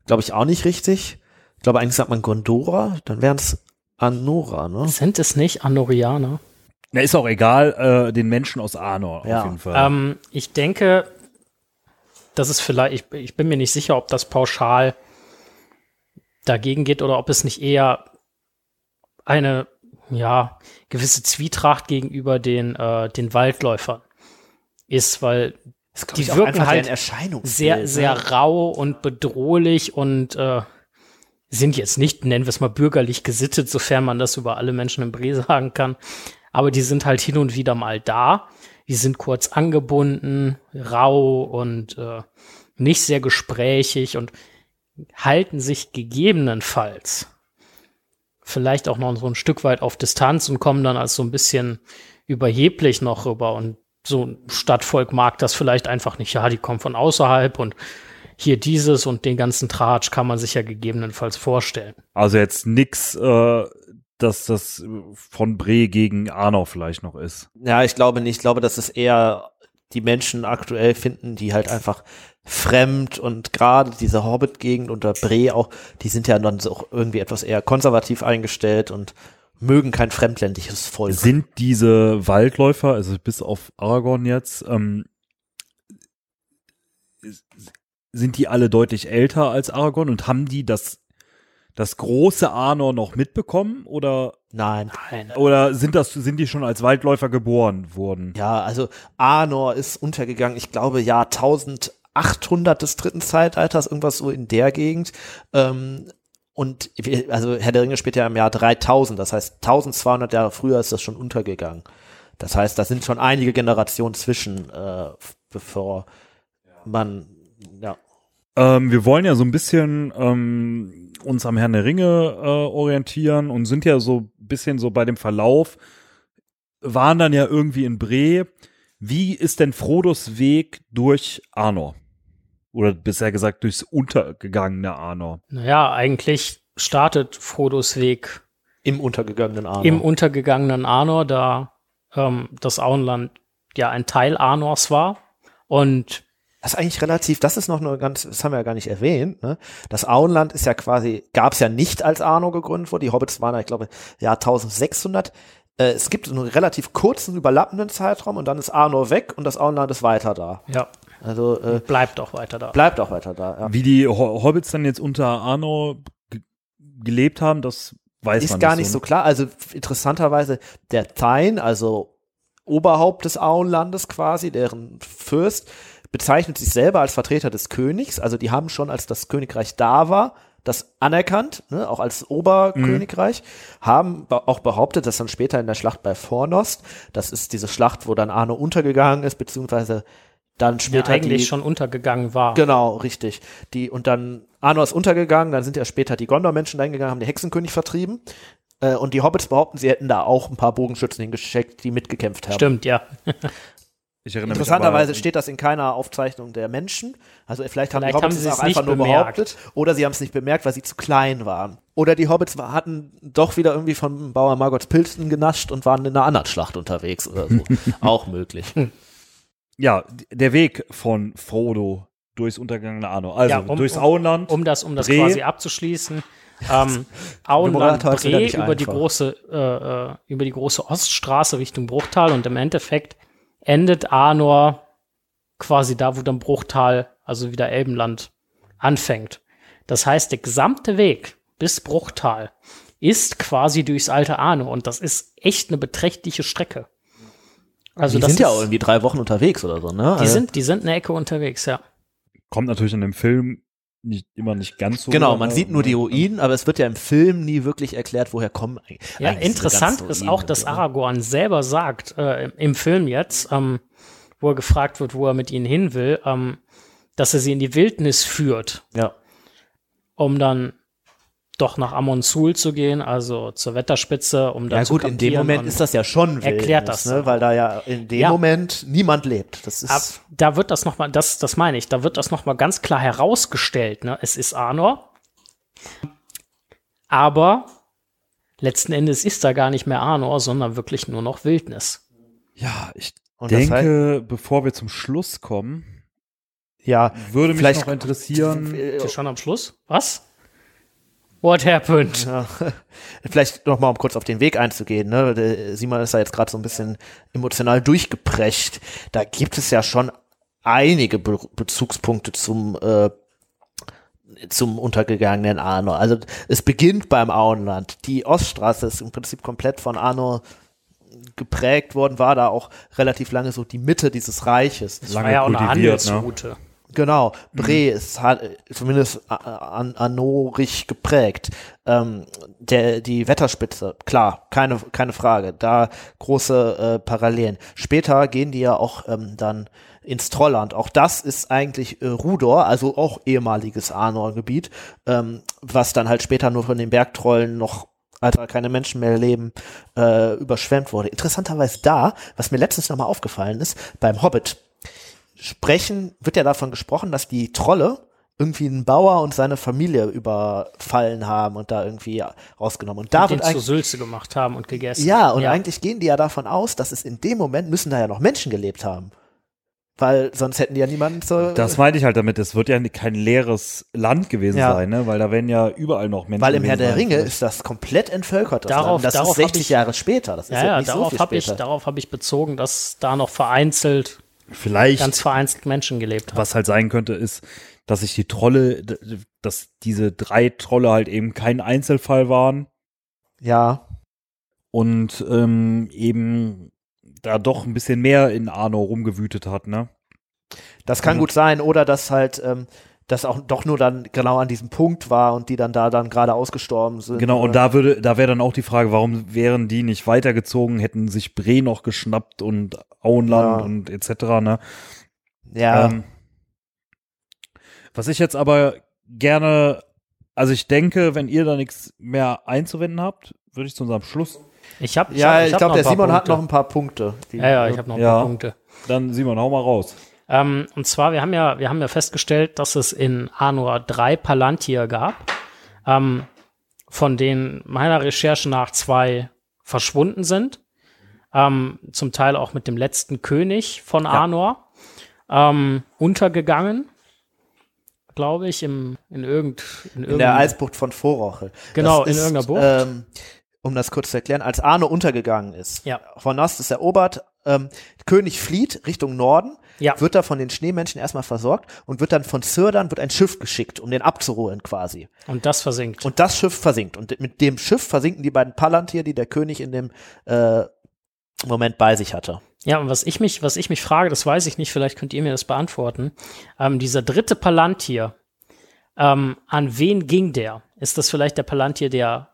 glaube ich, auch nicht richtig. Ich glaube, eigentlich sagt man Gondora, dann wären es Anora, ne?
Sind es nicht Anorianer?
Na, ist auch egal, äh, den Menschen aus Arnor
Ja.
auf jeden Fall.
Ähm, ich denke, das ist vielleicht, ich, ich bin mir nicht sicher, ob das pauschal dagegen geht oder ob es nicht eher eine, ja, gewisse Zwietracht gegenüber den, äh, den Waldläufern ist, weil Die wirken halt sehr, sehr
ne?
rau und bedrohlich und äh, sind jetzt nicht, nennen wir es mal, bürgerlich gesittet, sofern man das über alle Menschen in Bre sagen kann. Aber die sind halt hin und wieder mal da. Die sind kurz angebunden, rau und äh, nicht sehr gesprächig und halten sich gegebenenfalls vielleicht auch noch so ein Stück weit auf Distanz und kommen dann als so ein bisschen überheblich noch rüber. Und so ein Stadtvolk mag das vielleicht einfach nicht. Ja, die kommen von außerhalb und hier dieses und den ganzen Tratsch kann man sich ja gegebenenfalls vorstellen.
Also jetzt nix, äh, dass das von Bre gegen Arnor vielleicht noch ist.
Ja, ich glaube nicht. Ich glaube, dass es eher die Menschen aktuell finden, die halt einfach fremd und gerade diese Hobbit-Gegend unter Bre auch, die sind ja dann so auch irgendwie etwas eher konservativ eingestellt und mögen kein fremdländisches Volk.
Sind diese Waldläufer, also bis auf Aragorn jetzt, ähm, sind die alle deutlich älter als Aragorn und haben die das, das große Arnor noch mitbekommen oder,
Nein.
Nein.
oder sind das, sind die schon als Waldläufer geboren worden?
Ja, also Arnor ist untergegangen, ich glaube, Jahr 1800 des dritten Zeitalters, irgendwas so in der Gegend. Ähm, und also Herr der Ringe spielt ja im Jahr 3000, das heißt 1200 Jahre früher ist das schon untergegangen. Das heißt, da sind schon einige Generationen zwischen, äh, bevor man, ja.
Ähm, wir wollen ja so ein bisschen ähm, uns am Herrn der Ringe äh, orientieren und sind ja so ein bisschen so bei dem Verlauf, waren dann ja irgendwie in Bre. Wie ist denn Frodos Weg durch Arnor? Oder bisher gesagt durchs untergegangene Arnor?
Naja, eigentlich startet Frodos Weg
Im untergegangenen Arnor.
im untergegangenen Arnor, da ähm, das Auenland ja ein Teil Arnors war. Und
Das ist eigentlich relativ, das ist noch eine ganz, das haben wir ja gar nicht erwähnt, ne? Das Auenland ist ja quasi, gab es ja nicht als Arno gegründet wurde. Die Hobbits waren ja, ich glaube, Jahr 1600. Äh, es gibt einen relativ kurzen, überlappenden Zeitraum und dann ist Arno weg und das Auenland ist weiter da.
ja,
Also äh,
bleibt auch weiter da.
bleibt auch weiter da. Ja.
Wie die Ho Hobbits dann jetzt unter Arnor ge gelebt haben, das weiß man
Ist gar nicht so
ne?
klar. Also interessanterweise der Tain, also Oberhaupt des Auenlandes quasi, deren Fürst, bezeichnet sich selber als Vertreter des Königs. Also die haben schon, als das Königreich da war, das anerkannt, ne, auch als Oberkönigreich, haben be auch behauptet, dass dann später in der Schlacht bei Fornost, das ist diese Schlacht, wo dann Arno untergegangen ist, beziehungsweise dann später
eigentlich
die,
schon untergegangen war.
Genau, richtig. Die, und dann, Arnor ist untergegangen, dann sind ja später die Gondor-Menschen reingegangen, haben den Hexenkönig vertrieben. Äh, und die Hobbits behaupten, sie hätten da auch ein paar Bogenschützen hingeschickt, die mitgekämpft haben.
Stimmt, ja.
Ich erinnere mich
Interessanterweise
aber-
steht das in keiner Aufzeichnung der Menschen. Also vielleicht haben
Vielleicht
die Hobbits
haben sie
es
es
auch einfach
nicht
nur
bemerkt.
behauptet. Oder sie haben es nicht bemerkt, weil sie zu klein waren. Oder die Hobbits war, hatten doch wieder irgendwie von Bauer Margots Pilzen genascht und waren in einer anderen Schlacht unterwegs oder so. auch möglich.
Ja, der Weg von Frodo durchs untergangene Arnor. Also
Ja, um-
durchs
um-
Auenland.
Um das, um das
Bre.
quasi abzuschließen. Ähm, Auenland Bre über die große, äh, äh, über die große Oststraße Richtung Bruchtal und im Endeffekt endet Arnor quasi da, wo dann Bruchtal, also wieder Elbenland, anfängt. Das heißt, der gesamte Weg bis Bruchtal ist quasi durchs alte Arno und das ist echt eine beträchtliche Strecke.
Also die
das
sind ja auch irgendwie drei Wochen unterwegs oder so, ne?
Die
Also-
sind, die sind eine Ecke unterwegs, ja.
Kommt natürlich in dem Film nicht, immer nicht ganz so.
Genau, man
ne?
sieht nur die Ruinen, aber es wird ja im Film nie wirklich erklärt, woher kommen eigentlich
Ja, interessant ist auch, dass
ne?
Aragorn selber sagt, äh, im- im Film jetzt, ähm, wo er gefragt wird, wo er mit ihnen hin will, ähm, dass er sie in die Wildnis führt,
Ja.
um dann doch nach Amonsul zu gehen, also zur Wetterspitze, um dann
Ja
zu
gut, in dem Moment ist das ja schon
erklärt
Wildnis,
das
ne? weil da ja in dem
Ja.
Moment niemand lebt. Das ist
Ab, da wird das nochmal, das, das meine ich, da wird das nochmal ganz klar herausgestellt. Ne? Es ist Arnor, aber letzten Endes ist da gar nicht mehr Arnor, sondern wirklich nur noch Wildnis.
Ja, ich
Und das
denke, bevor wir zum Schluss kommen,
ja,
würde mich
Vielleicht-
noch interessieren.
äh,
ja schon am Schluss? Was? What happened?
Ja, vielleicht noch mal, um kurz auf den Weg einzugehen. Ne? Der Simon ist da jetzt gerade so ein bisschen emotional durchgeprescht. Da gibt es ja schon einige Be Bezugspunkte zum äh, zum untergegangenen Arno. Also es beginnt beim Auenland. Die Oststraße ist im Prinzip komplett von Arno geprägt worden, war da auch relativ lange so die Mitte dieses Reiches.
Das war
lange
ja auch eine
kultiviert, ne?
Genau, Bre ist ha- zumindest a- an, anorig geprägt. Ähm, der, die Wetterspitze, klar, keine, keine Frage, da große äh, Parallelen. Später gehen die ja auch ähm, dann ins Trollland. Auch das ist eigentlich äh, Rudor, also auch ehemaliges Arnor-Gebiet, ähm, was dann halt später nur von den Bergtrollen noch als da keine Menschen mehr leben, äh, überschwemmt wurde. Interessanterweise da, was mir letztens nochmal aufgefallen ist, beim Hobbit, sprechen, wird ja davon gesprochen, dass die Trolle irgendwie einen Bauer und seine Familie überfallen haben und da irgendwie rausgenommen. Und da
den
wird
zu Sülze gemacht haben und gegessen.
ja, und eigentlich gehen die ja davon aus, dass es in dem Moment müssen da ja noch Menschen gelebt haben. Weil sonst hätten die ja niemanden zu,
Das meinte ich halt damit, es wird ja kein leeres Land gewesen
Ja.
sein, ne? weil da werden ja überall noch Menschen
weil im Herr der
sein.
Ringe
Vielleicht-
ist das komplett entvölkert. Das
Darauf-
Land. das
darauf
ist
hab
60
ich-
Jahre später. Das ist
ja,
ja,
ja
nicht so
darauf
viel
habe ich,
später.
darauf hab ich bezogen, dass da noch vereinzelt,
Vielleicht,
ganz vereinzelt Menschen gelebt haben.
was halt sein könnte, ist, dass sich die Trolle, dass diese drei Trolle halt eben kein Einzelfall waren
ja,
und ähm, eben da doch ein bisschen mehr in Arno rumgewütet hat, ne?
das kann
Mhm.
gut sein. Oder dass halt ähm, das auch doch nur dann genau an diesem Punkt war und die dann da dann gerade ausgestorben sind.
Genau, und da würde, da wäre dann auch die Frage, warum wären die nicht weitergezogen, hätten sich Bre noch geschnappt und Auenland
Ja.
und etc. Ne?
ja,
Ähm, was ich jetzt aber gerne, also ich denke, wenn ihr da nichts mehr einzuwenden habt, würde ich zu unserem Schluss.
Ich habe
ja, ich,
hab
glaube, der Simon hat
Punkte.
noch ein paar Punkte. die-
Ja, ja, ich habe noch ein
Ja.
paar Punkte.
Dann Simon, hau mal raus.
Ähm, und zwar, wir haben ja, wir haben ja festgestellt, dass es in Anor drei Palantir gab, ähm, von denen meiner Recherche nach zwei verschwunden sind. Ähm, zum Teil auch mit dem letzten König von Anor ähm, untergegangen, glaube ich, im, in, irgend, in,
in der Eisbucht von Vorroche.
Genau,
Das
in irgendeiner Bucht.
Ähm, um das kurz zu erklären, als Arno untergegangen ist,
Ja.
von Ost ist erobert, ähm, König flieht Richtung Norden,
Ja.
wird da von den Schneemenschen erstmal versorgt und wird dann von Círdan wird ein Schiff geschickt, um den abzuholen quasi.
Und das versinkt.
Und das Schiff versinkt. Und mit dem Schiff versinken die beiden Palantir, die der König in dem äh, Moment bei sich hatte.
Ja, und was ich mich, was ich mich frage, das weiß ich nicht, vielleicht könnt ihr mir das beantworten. Ähm, dieser dritte Palantir, ähm, an wen ging der? Ist das vielleicht der Palantir, der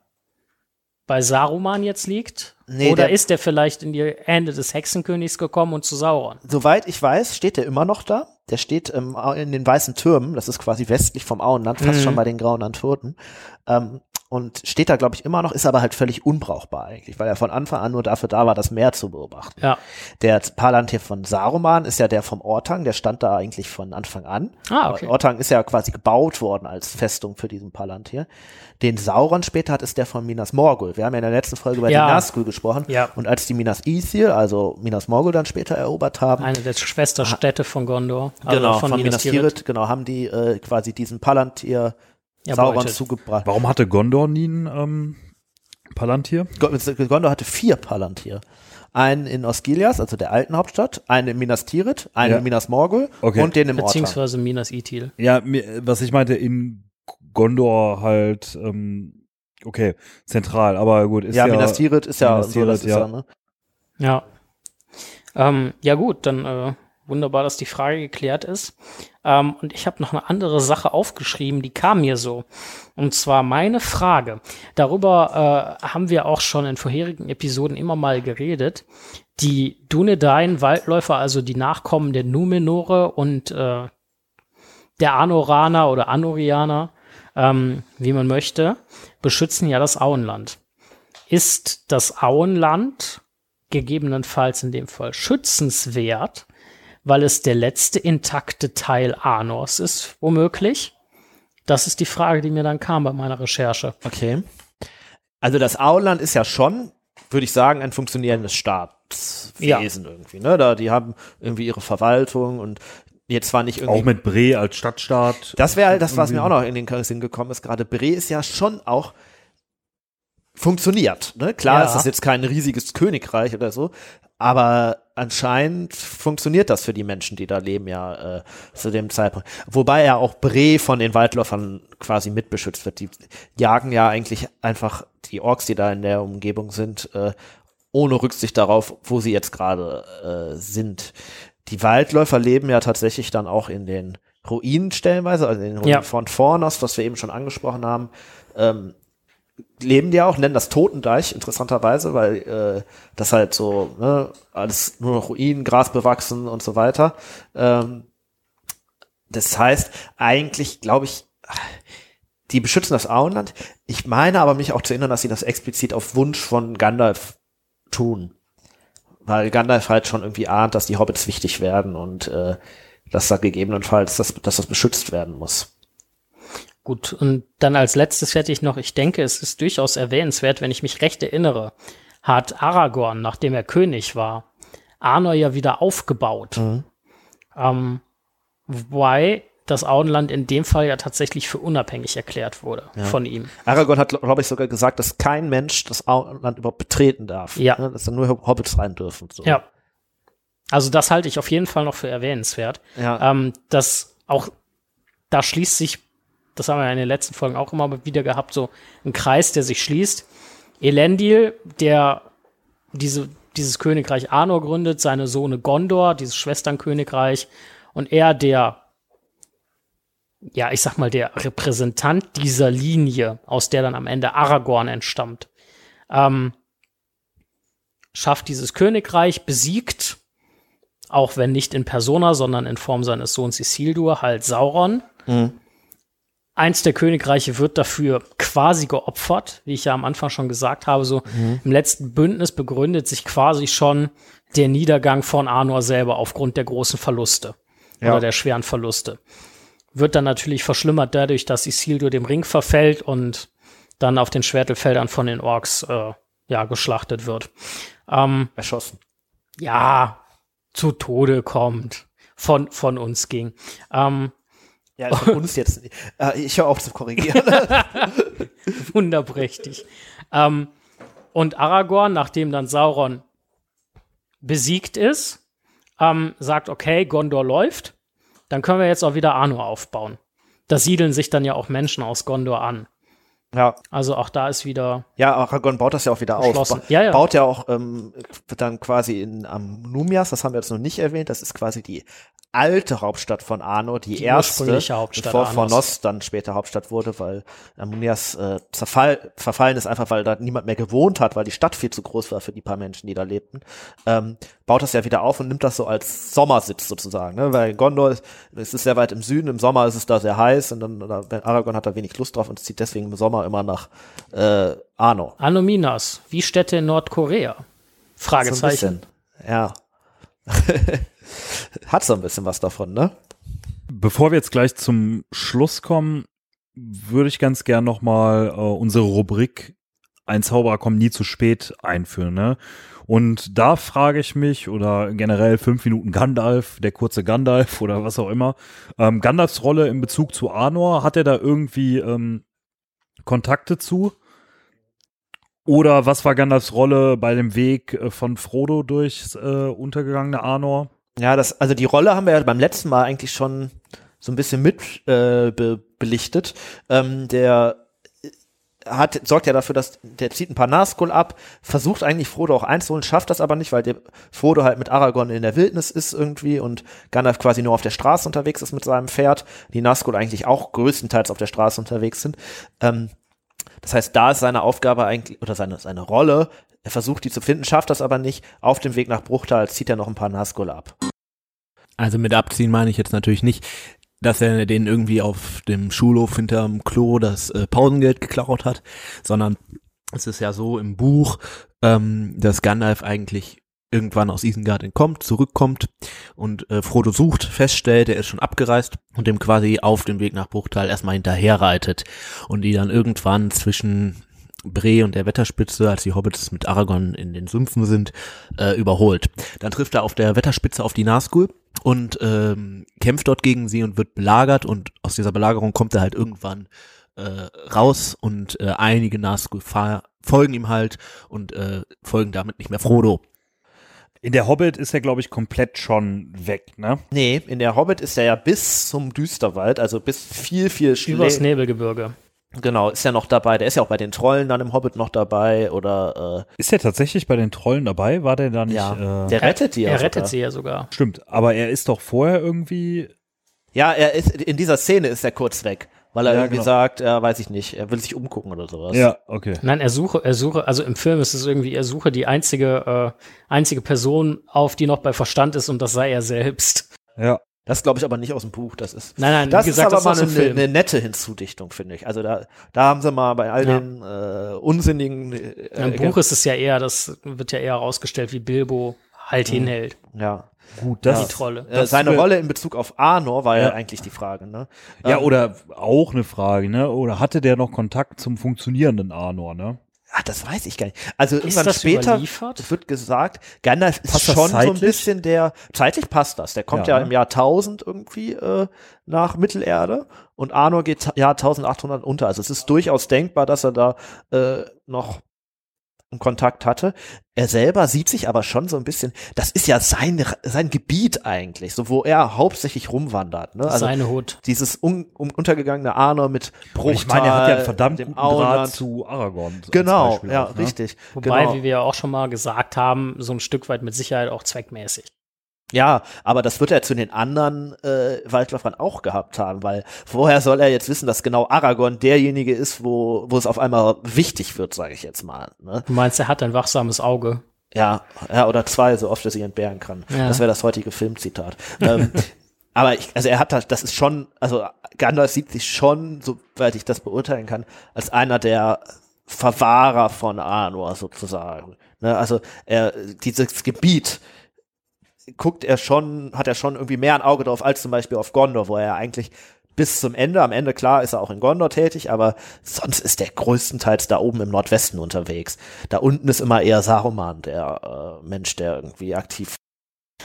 bei Saruman jetzt liegt?
Nee,
Oder
der-
ist der vielleicht in die Hände des Hexenkönigs gekommen und zu Sauron?
Soweit ich weiß, steht der immer noch da. Der steht ähm, in den weißen Türmen, das ist quasi westlich vom Auenland, fast
Mhm.
schon bei den grauen Antworten. Ähm, und steht da, glaube ich, immer noch, ist aber halt völlig unbrauchbar eigentlich, weil er von Anfang an nur dafür da war, das Meer zu beobachten.
Ja.
Der Palantir von Saruman ist ja der vom Ortang, der stand da eigentlich von Anfang an.
Ah, okay.
Ortang ist ja quasi gebaut worden als Festung für diesen Palantir. Den Sauron später hat, ist der von Minas Morgul. Wir haben ja in der letzten Folge über
Ja.
die Nazgul gesprochen.
Ja.
Und als die Minas Ithil, also Minas Morgul dann später erobert haben,
Eine der Schwesterstädte von Gondor. also
genau, von,
Minas
Minas
Tirith,
Tirith, genau, haben die äh, quasi diesen Palantir
Ja,
Sauron zugebracht.
Warum hatte Gondor nie einen, ähm, Palantir?
Gondor hatte vier Palantir. Einen in Osgiliath, also der alten Hauptstadt, einen in Minas Tirith, einen
Ja.
in Minas Morgul
Okay.
und den im Orta.
Beziehungsweise Minas Ithil.
Ja, was ich meinte, in Gondor halt, ähm, okay, zentral, aber gut, ist
Ja,
ja,
Minas Tirith ist ja
Minas
so, das
Tirith,
ist ja,
ja.
ne?
Ja. Ähm, ja gut, dann äh, wunderbar, dass die Frage geklärt ist. Ähm, und ich habe noch eine andere Sache aufgeschrieben, die kam mir so. Und zwar meine Frage. Darüber äh, haben wir auch schon in vorherigen Episoden immer mal geredet. Die Dunedain Waldläufer, also die Nachkommen der Numenore und äh, der Anoraner oder Anorianer, ähm, wie man möchte, beschützen ja das Auenland. Ist das Auenland gegebenenfalls in dem Fall schützenswert, weil es der letzte intakte Teil Anors ist, womöglich? Das ist die Frage, die mir dann kam bei meiner Recherche.
Okay. Also das Auenland ist ja schon, würde ich sagen, ein funktionierendes Staatswesen irgendwie. Ne? Da, die haben irgendwie ihre Verwaltung und jetzt zwar nicht irgendwie.
auch mit Bre als Stadtstaat.
das wäre halt das, was mir auch
Irgendwie.
noch in den Sinn gekommen ist. Gerade Bre ist ja schon auch funktioniert. Ne? Klar,
Ja.
es ist jetzt kein riesiges Königreich oder so, aber anscheinend funktioniert das für die Menschen, die da leben, ja äh, zu dem Zeitpunkt. Wobei ja auch Bre von den Waldläufern quasi mitbeschützt wird. Die jagen ja eigentlich einfach die Orks, die da in der Umgebung sind, äh, ohne Rücksicht darauf, wo sie jetzt gerade äh, sind. Die Waldläufer leben ja tatsächlich dann auch in den Ruinen stellenweise, also in den Ruinen
Ja.
von Fornos, was wir eben schon angesprochen haben. Ähm, leben die auch, nennen das Totendeich, interessanterweise, weil äh, das halt so, ne, alles nur noch Ruinen, Gras bewachsen und so weiter. Ähm, das heißt, eigentlich glaube ich, die beschützen das Auenland. Ich meine aber mich auch zu erinnern, dass sie das explizit auf Wunsch von Gandalf tun. Weil Gandalf halt schon irgendwie ahnt, dass die Hobbits wichtig werden und äh, dass da gegebenenfalls, dass, dass das beschützt werden muss.
Gut, und dann als letztes hätte ich noch, ich denke, es ist durchaus erwähnenswert, wenn ich mich recht erinnere, hat Aragorn, nachdem er König war, Arnor ja wieder aufgebaut. Ähm, wobei das Auenland in dem Fall ja tatsächlich für unabhängig erklärt wurde von ihm.
Aragorn hat, glaube ich, sogar gesagt, dass kein Mensch das Auenland überhaupt betreten darf.
Ja.
Ne, Dass da nur Hobbits rein dürfen. So.
Ja. Also das halte ich auf jeden Fall noch für erwähnenswert.
Ja.
Ähm, das auch, da schließt sich, das haben wir in den letzten Folgen auch immer wieder gehabt, so ein Kreis, der sich schließt. Elendil, der diese, dieses Königreich Arnor gründet, seine Sohne Gondor, dieses Schwesternkönigreich, und er, der, ja, ich sag mal, der Repräsentant dieser Linie, aus der dann am Ende Aragorn entstammt, ähm, schafft dieses Königreich, besiegt, auch wenn nicht in Persona, sondern in Form seines Sohns Isildur, halt Sauron. Eins der Königreiche wird dafür quasi geopfert, wie ich ja am Anfang schon gesagt habe. So im letzten Bündnis begründet sich quasi schon der Niedergang von Arnor selber aufgrund der großen Verluste
Ja.
oder der schweren Verluste. Wird dann natürlich verschlimmert dadurch, dass Isildur dem Ring verfällt und dann auf den Schwertelfeldern von den Orks äh, ja geschlachtet wird. Ähm,
Erschossen.
ja, zu Tode kommt. Von, von uns ging. Ähm,
Ja, also uns jetzt. Äh, ich höre auf zu korrigieren.
wunderprächtig. ähm, und Aragorn, nachdem dann Sauron besiegt ist, ähm, sagt, okay, Gondor läuft, dann können wir jetzt auch wieder Arnor aufbauen. Da siedeln sich dann ja auch Menschen aus Gondor an.
Ja.
Also auch da ist wieder,
Ja, Aragorn baut das ja auch wieder auf. Ba
Ja, ja.
Baut ja auch ähm, dann quasi in am Numias, das haben wir jetzt noch nicht erwähnt, das ist quasi die alte Hauptstadt von Arno, die,
Die
erste,
Hauptstadt
bevor. Fornos dann später Hauptstadt wurde, weil Amunias äh, zerfall, verfallen ist einfach, weil da niemand mehr gewohnt hat, weil die Stadt viel zu groß war für die paar Menschen, die da lebten. Ähm, baut das ja wieder auf und nimmt das so als Sommersitz sozusagen, ne? weil Gondor ist, es ist sehr weit im Süden, im Sommer ist es da sehr heiß und dann oder, Aragorn hat da wenig Lust drauf und zieht deswegen im Sommer immer nach äh, Arno.
Anominas, wie Städte in Nordkorea?
So ein
Fragezeichen.
bisschen. Ja. Hat so ein bisschen was davon, ne?
Bevor wir jetzt gleich zum Schluss kommen, würde ich ganz gern noch mal äh, unsere Rubrik Ein Zauberer kommt nie zu spät einführen. Ne? Und da frage ich mich, oder generell fünf Minuten Gandalf, der kurze Gandalf oder was auch immer, ähm, Gandalfs Rolle in Bezug zu Arnor, hat er da irgendwie ähm, Kontakte zu? Oder was war Gandalfs Rolle bei dem Weg äh, von Frodo durchs äh, untergegangene Arnor?
Ja, das, also die Rolle haben wir ja beim letzten Mal eigentlich schon so ein bisschen mit äh, be belichtet. Ähm, der hat, sorgt ja dafür, dass der zieht ein paar Nazgul ab, versucht eigentlich Frodo auch einzuholen, schafft das aber nicht, weil der Frodo halt mit Aragorn in der Wildnis ist irgendwie und Gandalf quasi nur auf der Straße unterwegs ist mit seinem Pferd, die Nazgul eigentlich auch größtenteils auf der Straße unterwegs sind. Ähm, das heißt, da ist seine Aufgabe eigentlich, oder seine, seine Rolle, er versucht die zu finden, schafft das aber nicht. Auf dem Weg nach Bruchtal zieht er noch ein paar Nazgul ab.
Also mit abziehen meine ich jetzt natürlich nicht, dass er den irgendwie auf dem Schulhof hinterm Klo das äh, Pausengeld geklaut hat, sondern es ist ja so im Buch, ähm, dass Gandalf eigentlich irgendwann aus Isengard entkommt, zurückkommt und äh, Frodo sucht, feststellt, er ist schon abgereist und dem quasi auf dem Weg nach Bruchtal erstmal hinterher reitet und die dann irgendwann zwischen Bre und der Wetterspitze, als die Hobbits mit Aragorn in den Sümpfen sind, äh, überholt. Dann trifft er auf der Wetterspitze auf die Nazgul und ähm, kämpft dort gegen sie und wird belagert und aus dieser Belagerung kommt er halt irgendwann äh, raus und äh, einige Nazgul folgen ihm halt und äh, folgen damit nicht mehr Frodo.
In der Hobbit ist er, glaube ich, komplett schon weg, ne?
Nee, in der Hobbit ist er ja bis zum Düsterwald, also bis viel, viel
Übers Nebelgebirge.
Genau, ist ja noch dabei. Der ist ja auch bei den Trollen dann im Hobbit noch dabei oder
äh, Ist er tatsächlich bei den Trollen dabei? War der da nicht?
Ja, äh, der rettet die ja
Er rettet
sogar.
sie ja sogar.
Stimmt, aber er ist doch vorher irgendwie.
Ja, er ist in dieser Szene ist er kurz weg, weil er
Ja,
irgendwie
genau.
sagt, er weiß ich nicht, er will sich umgucken oder sowas.
Ja, okay.
Nein, er suche, er suche, also im Film ist es irgendwie, er suche die einzige, äh, einzige Person auf, die noch bei Verstand ist und das sei er selbst.
Ja.
Das glaube ich aber nicht aus dem Buch. Das ist
Nein, nein,
das
gesagt,
ist aber
das
mal eine, eine nette Hinzudichtung, finde ich. Also da, da haben sie mal bei all
Ja.
den äh, unsinnigen äh,
Im Buch ist es ja eher, das wird ja eher herausgestellt, wie Bilbo halt hinhält,
ja.
Gut,
die
das.
Trolle.
Äh, seine
wär-
Rolle in Bezug auf Arnor war ja,
Ja.
eigentlich die Frage, ne?
Ja,
Ähm,
oder auch eine Frage, ne? Oder hatte der noch Kontakt zum funktionierenden Arnor, ne?
Ach, das weiß ich gar nicht. Also irgendwann
das
später
überliefert?
wird gesagt, Gandalf ist
Passt
schon so ein bisschen der, zeitlich passt das. Der kommt ja,
Ja.
im Jahr 1000 irgendwie äh, nach Mittelerde und Arnor geht Jahr 1800 unter. Also es ist durchaus denkbar, dass er da äh, noch Kontakt hatte. Er selber sieht sich aber schon so ein bisschen, das ist ja sein, sein Gebiet eigentlich, so wo er hauptsächlich rumwandert. Ne? Also
Seine Hut.
dieses un, um, untergegangene Arnor mit Bruchtal,
Und ich meine, er hat ja einen verdammt
dem
guten Draht
Auenland.
zu Aragorn.
Genau, ja,
auch, ne?
richtig.
Wobei,
genau.
wie wir ja auch schon mal gesagt haben, so ein Stück weit mit Sicherheit auch zweckmäßig.
Ja, aber das wird er zu den anderen äh, Waldläufern auch gehabt haben, weil woher soll er jetzt wissen, dass genau Aragorn derjenige ist, wo, wo es auf einmal wichtig wird, sage ich jetzt mal. Ne?
Du meinst, er hat ein wachsames Auge.
Ja, ja, oder zwei, so oft er sich entbehren kann.
Ja.
Das wäre das heutige Filmzitat. ähm, aber ich, also er hat das, das ist schon, also Gandalf sieht sich schon, soweit ich das beurteilen kann, als einer der Verwahrer von Arnor sozusagen. Ne? Also er, dieses Gebiet guckt er schon, hat er schon irgendwie mehr ein Auge drauf als zum Beispiel auf Gondor, wo er eigentlich bis zum Ende, am Ende klar ist er auch in Gondor tätig, aber sonst ist er größtenteils da oben im Nordwesten unterwegs. Da unten ist immer eher Saruman, der äh, Mensch, der irgendwie aktiv.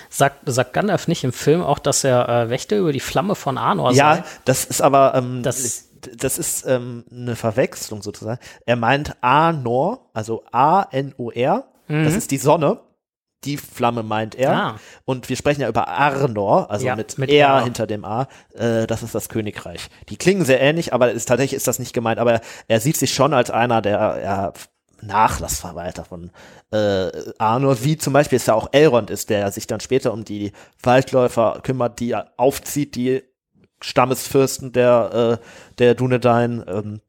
Sagt, sagt Gandalf nicht im Film auch, dass er äh, Wächter über die Flamme von Arnor
Ja,
sei?
das ist aber ähm,
Das-
das, ist ähm, eine Verwechslung sozusagen. Er meint Anor, also A-N-O-R, das ist die Sonne. Die Flamme meint er.
Ah.
Und wir sprechen ja über Arnor, also
Ja,
mit,
mit
R
R.
hinter dem A. Äh, das ist das Königreich. Die klingen sehr ähnlich, aber ist, tatsächlich ist das nicht gemeint. Aber er, sieht sich schon als einer der ja, Nachlassverwalter von äh, Arnor, wie zum Beispiel es ja auch Elrond ist, der sich dann später um die Waldläufer kümmert, die er aufzieht, die Stammesfürsten der, äh, der Dunedain. Ähm,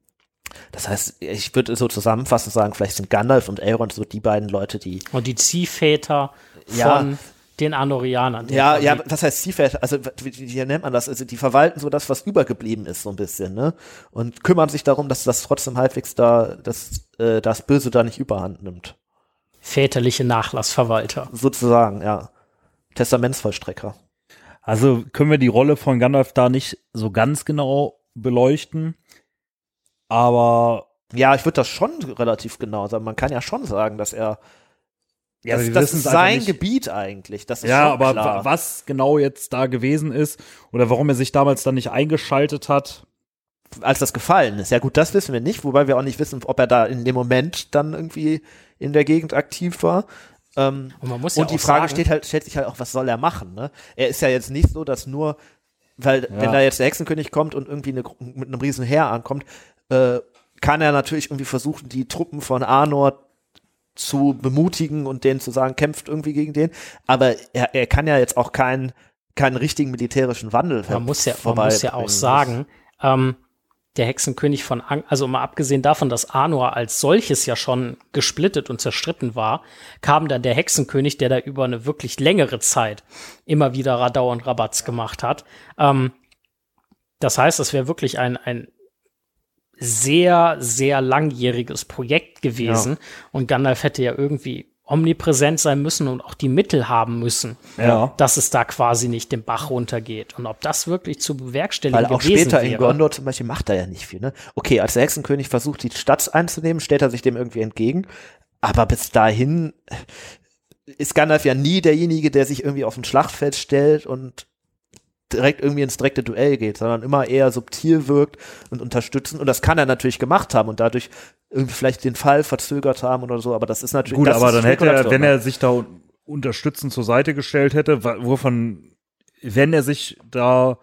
das heißt, ich würde so zusammenfassend sagen, vielleicht sind Gandalf und Elrond so die beiden Leute, die
Und die Ziehväter
Ja.
von den Arnorianern. den
Ja, ja, was heißt Ziehväter? Also, wie, wie nennt man das? Also, die verwalten so das, was übergeblieben ist, so ein bisschen, ne? Und kümmern sich darum, dass das trotzdem halbwegs da, dass äh, das Böse da nicht überhand nimmt.
Väterliche Nachlassverwalter.
Sozusagen, ja. Testamentsvollstrecker.
Also können wir die Rolle von Gandalf da nicht so ganz genau beleuchten. Aber
Ja, ich würde das schon relativ genau sagen. Man kann ja schon sagen, dass er,
ja,
das, das ist sein
nicht.
Gebiet eigentlich. Das ist
Ja,
schon
aber
klar.
wa- was genau jetzt da gewesen ist oder warum er sich damals dann nicht eingeschaltet hat,
als das gefallen ist. Ja gut, das wissen wir nicht, wobei wir auch nicht wissen, ob er da in dem Moment dann irgendwie in der Gegend aktiv war. Ähm,
Und man muss ja
und die Frage
sagen-
steht halt, stellt sich halt auch, was soll er machen? Ne? Er ist ja jetzt nicht so, dass nur, weil wenn
Ja.
da jetzt der Hexenkönig kommt und irgendwie eine, mit einem riesen Heer ankommt, äh, kann er natürlich irgendwie versuchen, die Truppen von Arnor zu bemutigen und denen zu sagen, kämpft irgendwie gegen den. Aber er, er kann ja jetzt auch keinen keinen richtigen militärischen Wandel
Man muss ja, man muss ja auch sagen, ähm, der Hexenkönig von, Ang also mal abgesehen davon, dass Arnor als solches ja schon gesplittet und zerstritten war, kam dann der Hexenkönig, der da über eine wirklich längere Zeit immer wieder Radau und Rabatz gemacht hat. Ähm, das heißt, es wäre wirklich ein, ein sehr, sehr langjähriges Projekt gewesen. Und Gandalf hätte ja irgendwie omnipräsent sein müssen und auch die Mittel haben müssen,
Ja.
dass es da quasi nicht den Bach runtergeht. Und ob das wirklich zu bewerkstelligen
Weil auch
gewesen
später
wäre.
in Gondor zum Beispiel macht er ja nicht viel. Ne? Okay, als der Hexenkönig versucht, die Stadt einzunehmen, stellt er sich dem irgendwie entgegen. Aber bis dahin ist Gandalf ja nie derjenige, der sich irgendwie auf ein Schlachtfeld stellt und direkt irgendwie ins direkte Duell geht, sondern immer eher subtil wirkt und unterstützen. Und das kann er natürlich gemacht haben und dadurch irgendwie vielleicht den Fall verzögert haben oder so. Aber das ist natürlich
Gut, aber dann hätte er, wenn er sich da un- unterstützend zur Seite gestellt hätte, wovon, wenn er sich da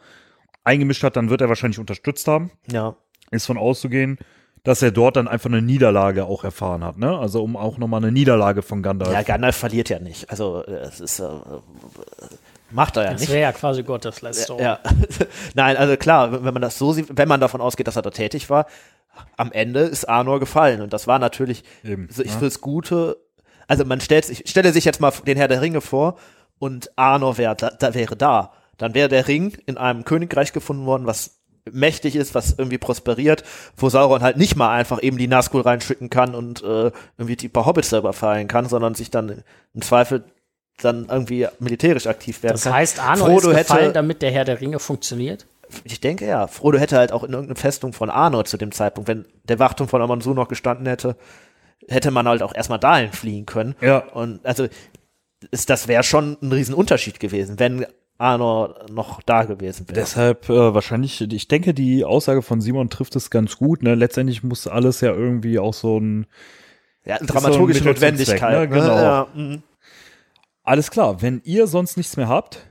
eingemischt hat, dann wird er wahrscheinlich unterstützt haben.
ja.
Ist von auszugehen, dass er dort dann einfach eine Niederlage auch erfahren hat, ne? Also um auch nochmal eine Niederlage von Gandalf.
ja, Gandalf verliert ja nicht. Also äh, es ist äh, macht er ja
Das
nicht.
wäre ja quasi Gotteslästerung.
Ja, nein, also klar, wenn man das so sieht, wenn man davon ausgeht, dass er da tätig war, am Ende ist Arnor gefallen und das war natürlich
Eben,
so ich
ja.
fürs Gute. Also man stellt sich, stelle sich jetzt mal den Herr der Ringe vor und Arnor wäre da, da wäre da, dann wäre der Ring in einem Königreich gefunden worden, was mächtig ist, was irgendwie prosperiert, wo Sauron halt nicht mal einfach eben die Nazgul reinschicken kann und äh, irgendwie die paar Hobbits selber fallen kann, sondern sich dann im Zweifel dann irgendwie militärisch aktiv werden
Das
kann.
heißt, Arnor
Frodo
ist gefallen,
hätte,
damit der Herr der Ringe funktioniert.
ich denke ja, Frodo hätte halt auch in irgendeiner Festung von Arnor zu dem Zeitpunkt, wenn der Wachturm von Amansu noch gestanden hätte, hätte man halt auch erstmal dahin fliehen können.
Ja.
Und also ist, das wäre schon ein Riesenunterschied gewesen, wenn Arnor noch da gewesen wäre.
Deshalb äh, wahrscheinlich, ich denke, die Aussage von Simon trifft es ganz gut. Ne? Letztendlich muss alles ja irgendwie auch so ein
Ja,
so
dramaturgische
Zweck,
Notwendigkeit.
ne? Genau.
Ja, mhm.
Alles klar, wenn ihr sonst nichts mehr habt,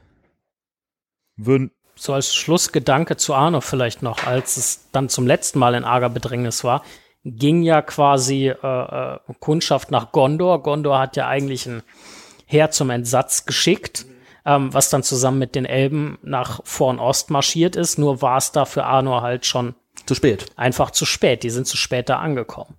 würden.
So als Schlussgedanke zu Arnor vielleicht noch, als es dann zum letzten Mal in arger Bedrängnis war, ging ja quasi äh, äh, Kundschaft nach Gondor. Gondor hat ja eigentlich ein Heer zum Entsatz geschickt, ähm, was dann zusammen mit den Elben nach Vorn Ost marschiert ist. Nur war es da für Arnor halt schon
Zu spät.
einfach zu spät. Die sind zu spät da angekommen.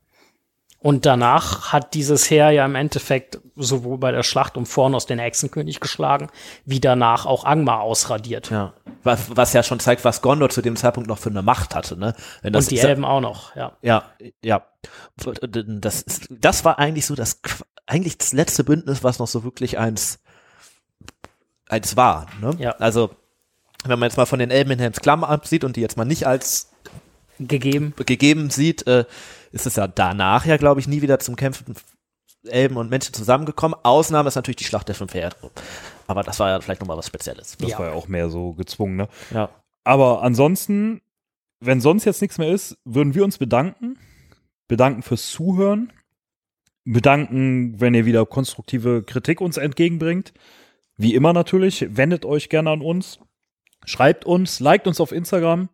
Und danach hat dieses Heer ja im Endeffekt sowohl bei der Schlacht um Fornos den Hexenkönig geschlagen, wie danach auch Angmar ausradiert.
Ja. Was, was ja schon zeigt, was Gondor zu dem Zeitpunkt noch für eine Macht hatte, ne?
Und die Elben auch noch, ja.
Ja, ja. Das, das war eigentlich so das, eigentlich das letzte Bündnis, was noch so wirklich eins, eins war. Ne?
Ja.
Also, wenn man jetzt mal von den Elben in Helms Klamm absieht und die jetzt mal nicht als
Gegeben.
gegeben sieht, äh, ist es ja danach ja, glaube ich, nie wieder zum Kämpfen Elben und Menschen zusammengekommen. Ausnahme ist natürlich die Schlacht der fünf Erde. Aber das war ja vielleicht nochmal was Spezielles.
Das
Ja.
war ja auch mehr so gezwungen, ne?
Ja.
Aber ansonsten, wenn sonst jetzt nichts mehr ist, würden wir uns bedanken. Bedanken fürs Zuhören. Bedanken, wenn ihr wieder konstruktive Kritik uns entgegenbringt. Wie immer natürlich, wendet euch gerne an uns. Schreibt uns, liked uns auf Instagram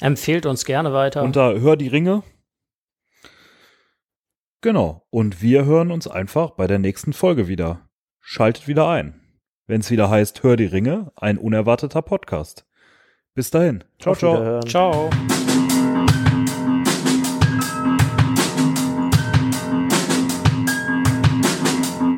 Empfehlt uns gerne weiter.
unter Hör die Ringe. Genau. Und wir hören uns einfach bei der nächsten Folge wieder. Schaltet wieder ein. Wenn es wieder heißt Hör die Ringe, ein unerwarteter Podcast. Bis dahin. Ciao,
Auf
ciao.
Ciao.